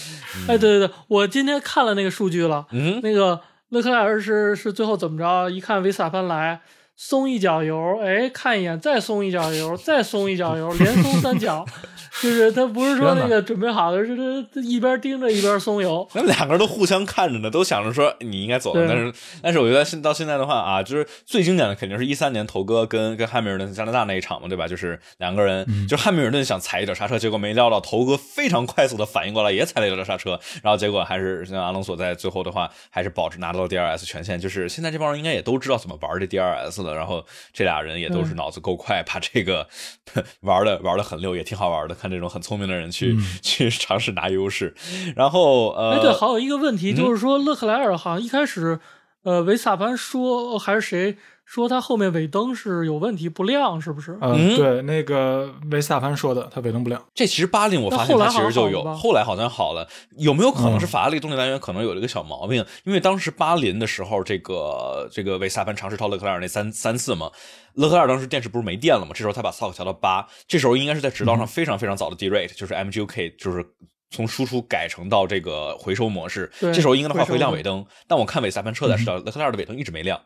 哎，对对对，我今天看了那个数据了。嗯，那个勒克莱尔是是最后怎么着？一看维斯塔潘来。松一脚油，哎，看一眼，再松一脚油，再松一脚油，连松三脚，[laughs] 就是他不是说那个准备好的，是他一边盯着一边松油。那两个人都互相看着呢，都想着说你应该走了，但是但是我觉得现到现在的话啊，就是最经典的肯定是一三年头哥跟跟汉密尔顿加拿大那一场嘛，对吧？就是两个人，就汉密尔顿想踩一脚刹车，结果没料到头哥非常快速的反应过来，也踩了一脚刹车，然后结果还是像阿隆索在最后的话还是保持拿到了 DRS 权限。就是现在这帮人应该也都知道怎么玩这 DRS。然后这俩人也都是脑子够快，把这个 [laughs] 玩的玩的很溜，也挺好玩的。看这种很聪明的人去 [laughs] 去尝试拿优势。然后呃，哎对，还有一个问题就是说，勒克莱尔好像一开始，呃，维斯塔潘说还是谁？说它后面尾灯是有问题不亮，是不是？嗯，对，那个维斯塔潘说的，它尾灯不亮。这其实巴林我发现它其实就有，后来好像好了。有没有可能是法拉利动力单元可能有了一个小毛病？因为当时巴林的时候，这个这个维斯塔潘尝试超勒克莱尔那三三次嘛，勒克莱尔当时电池不是没电了嘛？这时候他把 sock 调到八，这时候应该是在直道上非常非常早的 derate，就是 MGUK，就是从输出改成到这个回收模式。这时候应该的话会亮尾灯，但我看维斯塔潘车载视角，勒克莱尔的尾灯一直没亮。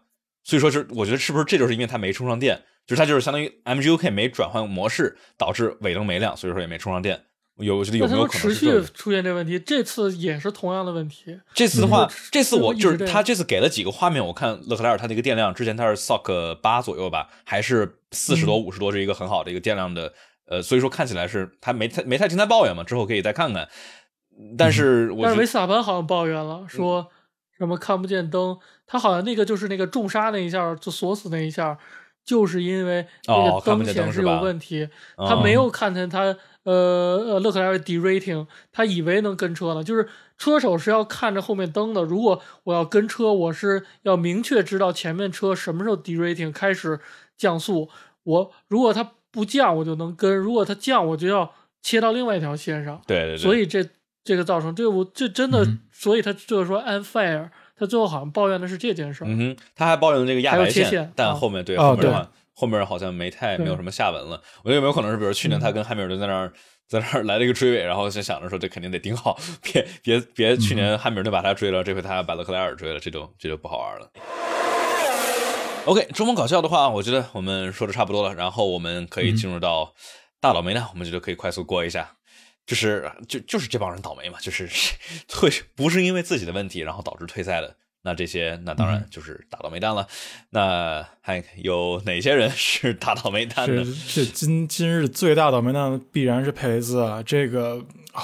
所以说，是我觉得是不是这就是因为它没充上电，就是它就是相当于 MGUK 没转换模式，导致尾灯没亮，所以说也没充上电。有我觉得有没有可能持续出现这问题？这次也是同样的问题。这次的话，这次我就是他这次给了几个画面，我看勒克莱尔他那个电量之前他是 SOC 八左右吧，还是四十多五十多是一个很好的一个电量的，呃，所以说看起来是他没太没太听他抱怨嘛，之后可以再看看。但是但是维斯塔潘好像抱怨了，说什么看不见灯。他好像那个就是那个重刹那一下就锁死那一下，就是因为那个灯显示有问题，他没有看见他呃呃勒克莱尔 derating，他以为能跟车呢。就是车手是要看着后面灯的，如果我要跟车，我是要明确知道前面车什么时候 derating 开始降速。我如果他不降，我就能跟；如果他降，我就要切到另外一条线上。对对对。所以这这个造成这我这真的，所以他就是说 unfair。他最后好像抱怨的是这件事儿，嗯哼，他还抱怨了这个压白线，但后面对后面的话，后面好像没太没有什么下文了。我觉得有没有可能是，比如去年他跟汉密尔顿在那儿在那儿 [laughs] 来了一个追尾，然后就想着说这肯定得盯好，别别别去年汉密尔顿把他追了，这回他把勒克莱尔追了，这就这就不好玩了。OK，中锋搞笑的话，我觉得我们说的差不多了，然后我们可以进入到大倒霉呢，我们觉得可以快速过一下。就是就就是这帮人倒霉嘛，就是退 [laughs] 不是因为自己的问题，然后导致退赛的，那这些那当然就是大倒霉蛋了。那还有哪些人是大倒霉蛋呢？这今今日最大倒霉蛋必然是佩雷兹啊！这个啊，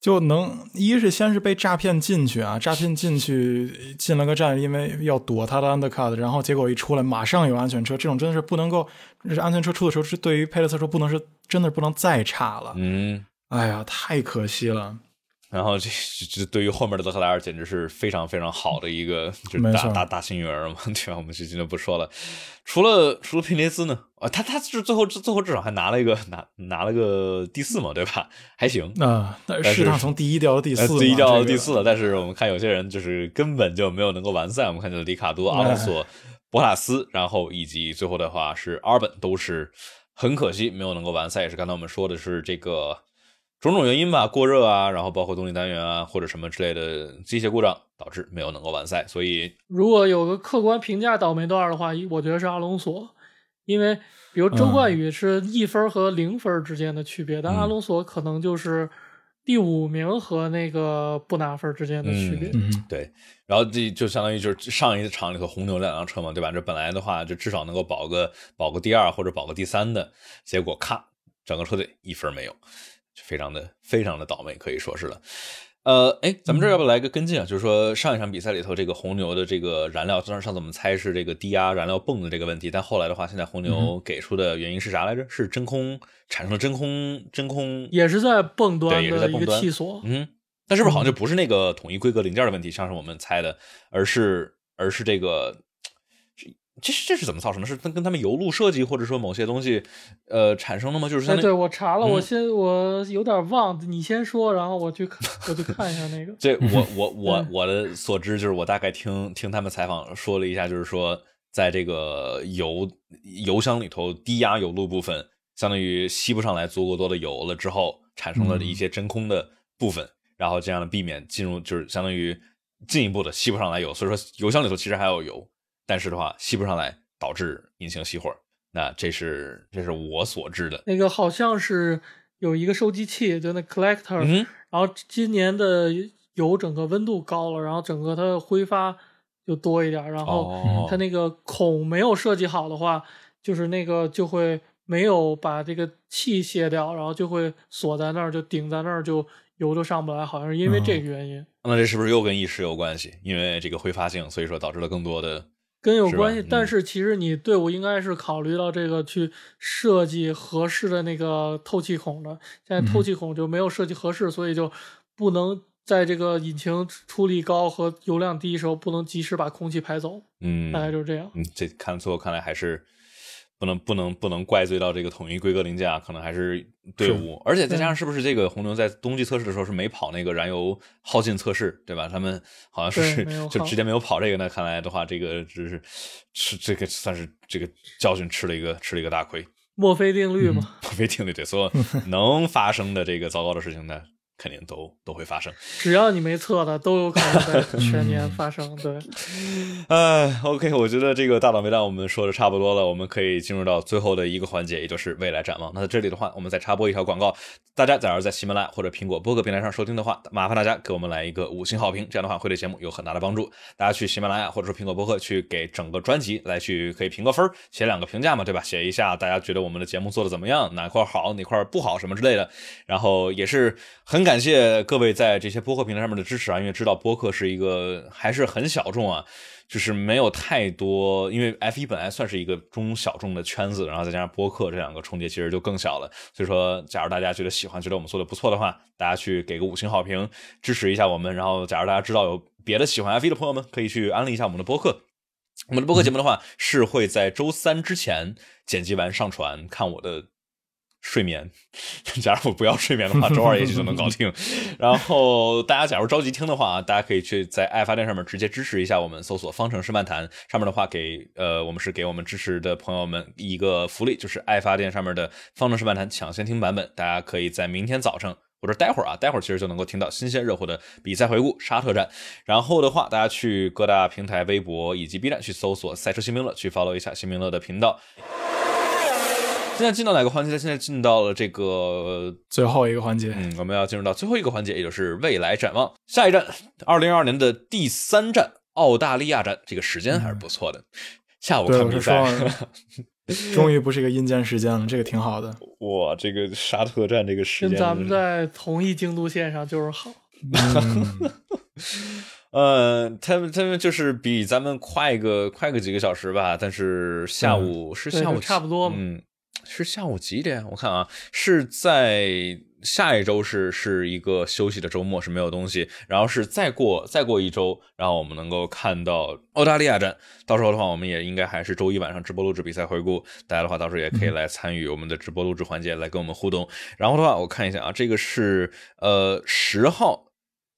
就能一是先是被诈骗进去啊，诈骗进去进了个站，因为要躲他的 undercut，然后结果一出来马上有安全车，这种真的是不能够，这安全车出的时候是对于佩雷兹说不能是真的不能再差了。嗯。哎呀，太可惜了。然后这这对于后面的德克莱尔简直是非常非常好的一个，就是大大大幸运儿嘛，[laughs] 对吧？我们就今天不说了。除了除了佩雷斯呢？啊，他他是最后最后至少还拿了一个拿拿了个第四嘛，对吧？还行啊。但是他从第一掉到第四，第一掉到第四了。但是我们看有些人就是根本就没有能够完赛。我们看见里卡多、阿隆索、博塔斯，然后以及最后的话是阿尔本，都是很可惜没有能够完赛。也是刚才我们说的是这个。种种原因吧，过热啊，然后包括动力单元啊，或者什么之类的机械故障，导致没有能够完赛。所以，如果有个客观评价倒霉段的话，我觉得是阿隆索，因为比如周冠宇是一分和零分之间的区别，但阿隆索可能就是第五名和那个不拿分之间的区别。对，然后这就相当于就是上一场里头红牛两辆车嘛，对吧？这本来的话就至少能够保个保个第二或者保个第三的，结果咔，整个车队一分没有。非常的非常的倒霉，可以说是了。呃，哎，咱们这要不要来个跟进啊？就是说上一场比赛里头，这个红牛的这个燃料，当时上次我们猜是这个低压燃料泵的这个问题，但后来的话，现在红牛给出的原因是啥来着？是真空产生了真空真空，也是在泵端的一个气锁。嗯，但是不是好像就不是那个统一规格零件的问题，像是我们猜的，而是而是这个。这是这是怎么造成的？是跟跟他们油路设计，或者说某些东西，呃，产生的吗？就是对我查了，我先我有点忘，你先说，然后我去我去看一下那个。[laughs] 这我我 [laughs] 我我的所知就是我大概听听他们采访说了一下，就是说在这个油油箱里头低压油路部分，相当于吸不上来足够多的油了之后，产生了一些真空的部分，然后这样的避免进入就是相当于进一步的吸不上来油，所以说油箱里头其实还有油。但是的话，吸不上来，导致引擎熄火。那这是这是我所知的。那个好像是有一个收集器，就那 collector。嗯。然后今年的油整个温度高了，然后整个它的挥发就多一点。然后它那个孔没有设计好的话，就是那个就会没有把这个气卸掉，然后就会锁在那儿，就顶在那儿，就油就上不来。好像是因为这个原因。那这是不是又跟意识有关系？因为这个挥发性，所以说导致了更多的。跟有关系，嗯但是其实你队伍应该是考虑到这个去设计合适的那个透气孔的。现在透气孔就没有设计合适，所以就不能在这个引擎出力高和油量低的时候不能及时把空气排走，嗯大概就是这样。嗯，这看最后看来还是不能不能不能怪罪到这个统一规格零件啊，可能还是队伍，而且再加上是不是这个红牛在冬季测试的时候是没跑那个燃油耗尽测试，对吧？他们好像是就直接没有跑这个那，看来的话，这个只是吃这个算是这个教训吃了一个吃了一个大亏，墨菲定律嘛，没听对对，所有 [laughs] 能发生的这个糟糕的事情呢，肯定都都会发生。只要你没测的，都有可能在 [laughs] 全年发生。对，[laughs] 哎，OK，我觉得这个大倒霉蛋我们说的差不多了，我们可以进入到最后的一个环节，也就是未来展望。那在这里的话，我们再插播一条广告，大家假如在喜马拉雅或者苹果播客平台上收听的话，麻烦大家给我们来一个五星好评，这样的话会对节目有很大的帮助。大家去喜马拉雅或者说苹果播客去给整个专辑来去可以评个分儿，写两个评价嘛，对吧？写一下大家觉得我们的节目做的怎么样，哪块好，哪块不好什么之类的。然后也是很感感谢各位在这些播客平台上面的支持啊，因为知道播客是一个还是很小众啊。就是没有太多，因为 F 一本来算是一个中小众的圈子，然后再加上播客这两个重叠，其实就更小了。所以说，假如大家觉得喜欢，觉得我们做的不错的话，大家去给个五星好评，支持一下我们。然后，假如大家知道有别的喜欢 F 一的朋友们，可以去安利一下我们的播客。我们的播客节目的话，是会在周三之前剪辑完上传。看我的睡眠，假如我不要睡眠的话，周二也许就能搞定。[laughs] 然后大家假如着急听的话啊，大家可以去在爱发电上面直接支持一下我们，搜索“方程式漫谈”上面的话给呃，我们是给我们支持的朋友们一个福利，就是爱发电上面的“方程式漫谈”抢先听版本，大家可以在明天早上。或者待会儿啊，待会儿其实就能够听到新鲜热乎的比赛回顾沙特站。然后的话，大家去各大平台、微博以及 B 站去搜索“赛车新兵乐”，去 follow 一下新兵乐的频道。现在进到哪个环节呢？现在进到了这个最后一个环节，嗯，我们要进入到最后一个环节，也就是未来展望。下一站，二零二二年的第三站澳大利亚站，这个时间还是不错的。下午对，看比赛，[laughs] 终于不是一个阴间时间了，这个挺好的。哇，这个沙特站这个时间，跟咱们在同一经度线上就是好。嗯，[laughs] 呃，他们他们就是比咱们快个快个几个小时吧，但是下午、是下午差不多嗯，是下午几点？我看啊，是在下一周是是一个休息的周末，是没有东西，然后是再过再过一周，然后我们能够看到澳大利亚站。到时候的话，我们也应该还是周一晚上直播录制比赛回顾，大家的话到时候也可以来参与我们的直播录制环节，来跟我们互动。然后的话，我看一下啊，这个是呃十号。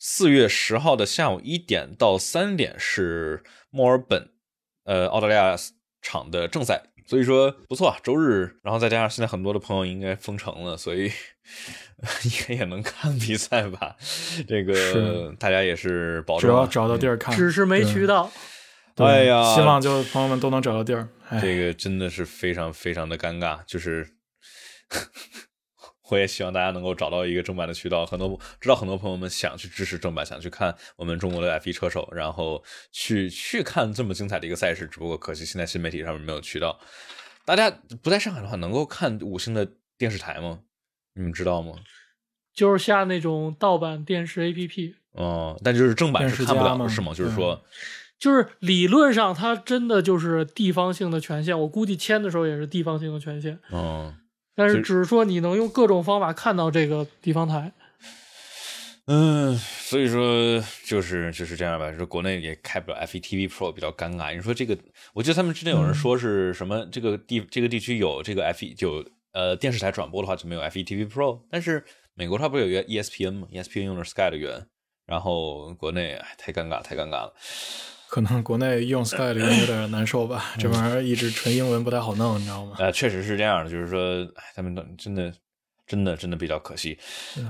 四月十号的下午一点到三点是墨尔本，呃，澳大利亚场的正赛，所以说不错啊。周日，然后再加上现在很多的朋友应该封城了，所以 [laughs] 应该也能看比赛吧。这个大家也是保只重啊、要找到地儿看，只是没渠道。对。哎呀希望就朋友们都能找到地儿。哎，这个真的是非常非常的尴尬，就是 [laughs] 我也希望大家能够找到一个正版的渠道。很多知道很多朋友们想去支持正版，想去看我们中国的 F1 车手，然后去去看这么精彩的一个赛事。只不过可惜现在新媒体上面没有渠道。大家不在上海的话，能够看五星的电视台吗？你们知道吗？就是下那种盗版电视 APP，哦，但就是正版是看不了的，是吗？就是说，就是理论上它真的就是地方性的权限，我估计签的时候也是地方性的权限，嗯。但是只是说你能用各种方法看到这个地方台。嗯，所以说就是就是这样吧。说国内也开不了 FETV Pro 比较尴尬。你说这个，我记得他们之前有人说是什么，这个地这个地区有这个 F1 就呃电视台转播的话就没有 FETV Pro，但是美国它不是有个 ESPN 吗？ESPN 用的是 Sky 的源，然后国内哎太尴尬太尴尬了。可能国内用 Sky 的人有点难受吧，这玩意儿一直纯英文不太好弄，你知道吗？呃，确实是这样的，就是说，哎，他们都真的。真的真的比较可惜。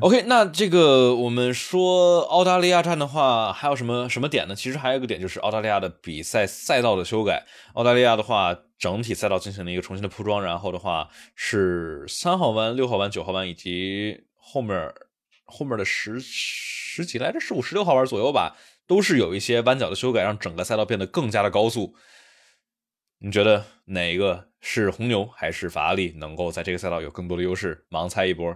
OK，那这个我们说澳大利亚站的话，还有什么什么点呢？其实还有一个点就是澳大利亚的比赛赛道的修改。澳大利亚的话，整体赛道进行了一个重新的铺装，然后的话是三号弯、六号弯、九号弯以及后面后面的十十几来着，十五、十六号弯左右吧，都是有一些弯角的修改，让整个赛道变得更加的高速。你觉得哪一个是红牛还是法拉利能够在这个赛道有更多的优势？盲猜一波，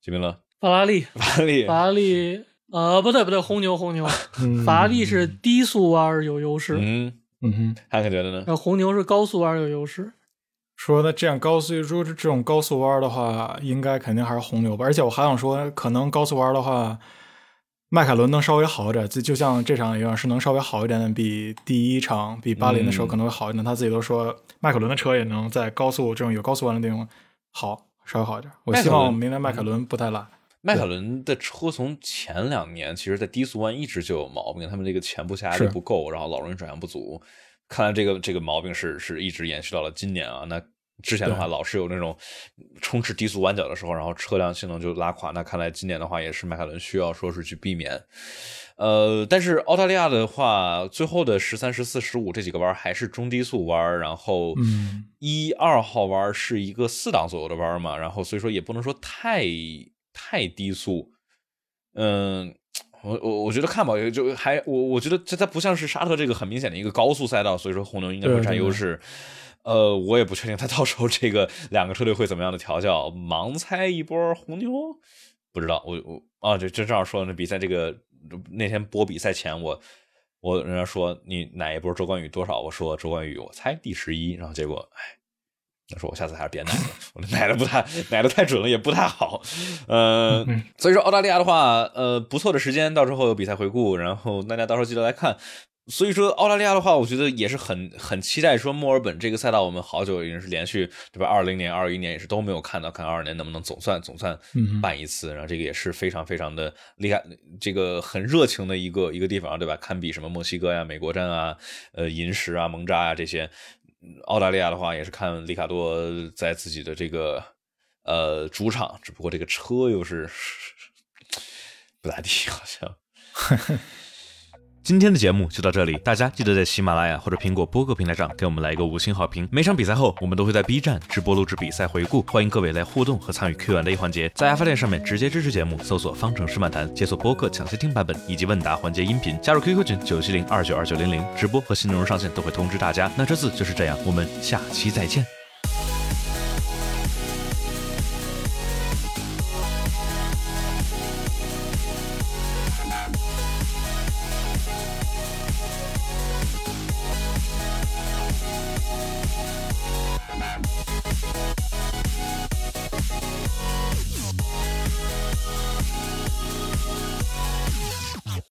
吉明乐，法拉利，法拉利，法拉利，呃，不对不对，红牛红牛，嗯法拉利是低速弯儿有优势，嗯嗯哼，汉克觉得呢？那红牛是高速弯有优势，说那这样高速，如果是这种高速弯的话，应该肯定还是红牛吧。而且我还想说，可能高速弯的话，迈凯伦能稍微好一点，就就像这场一样，是能稍微好一点点，比第一场比巴林的时候可能会好一点。他自己都说，迈凯伦的车也能在高速这种有高速弯的地方好，稍微好一点。我希望明年迈凯伦不太烂。迈凯伦的车从前两年，其实在低速弯一直就有毛病，他们这个前部下压力不够，然后老容易转向不足。看来这个这个毛病是是一直延续到了今年啊。那之前的话，老是有那种冲刺低速弯角的时候，然后车辆性能就拉垮。那看来今年的话，也是迈凯伦需要说是去避免。呃，但是澳大利亚的话，最后的十三、十四、十五这几个弯还是中低速弯，然后一二号弯是一个四档左右的弯嘛，然后所以说也不能说太。太低速，嗯，我我我觉得看吧，就还我我觉得这它不像是沙特这个很明显的一个高速赛道，所以说红牛应该会占优势。呃，我也不确定他到时候这个两个车队会怎么样的调教，盲猜一波红牛，不知道。我我啊，这这正好说那比赛这个那天播比赛前，我我人家说你哪一波周冠宇多少，我说周冠宇我猜第十一，然后结果哎。他说：“我下次还是别奶了，[laughs] 我奶的不太奶的太准了，也不太好。呃，所以说澳大利亚的话，呃，不错的时间，到时候有比赛回顾，然后大家到时候记得来看。所以说澳大利亚的话，我觉得也是很很期待。说墨尔本这个赛道，我们好久已经是连续对吧？二零年、二一年也是都没有看到，看二二年能不能总算总算办一次。然后这个也是非常非常的厉害，这个很热情的一个一个地方，对吧？堪比什么墨西哥呀、美国站啊、呃银石啊、蒙扎啊这些。”澳大利亚的话也是看里卡多在自己的这个呃主场，只不过这个车又是 [laughs] 不咋地，好像。[laughs] 今天的节目就到这里，大家记得在喜马拉雅或者苹果播客平台上给我们来一个五星好评。每场比赛后，我们都会在 B 站直播录制比赛回顾，欢迎各位来互动和参与 Q&A 环节。在爱发电上面直接支持节目，搜索“方程式漫谈”，解锁播客抢先听版本以及问答环节音频，加入 QQ 群九七零二九二九零零，直播和新内容上线都会通知大家。那这次就是这样，我们下期再见。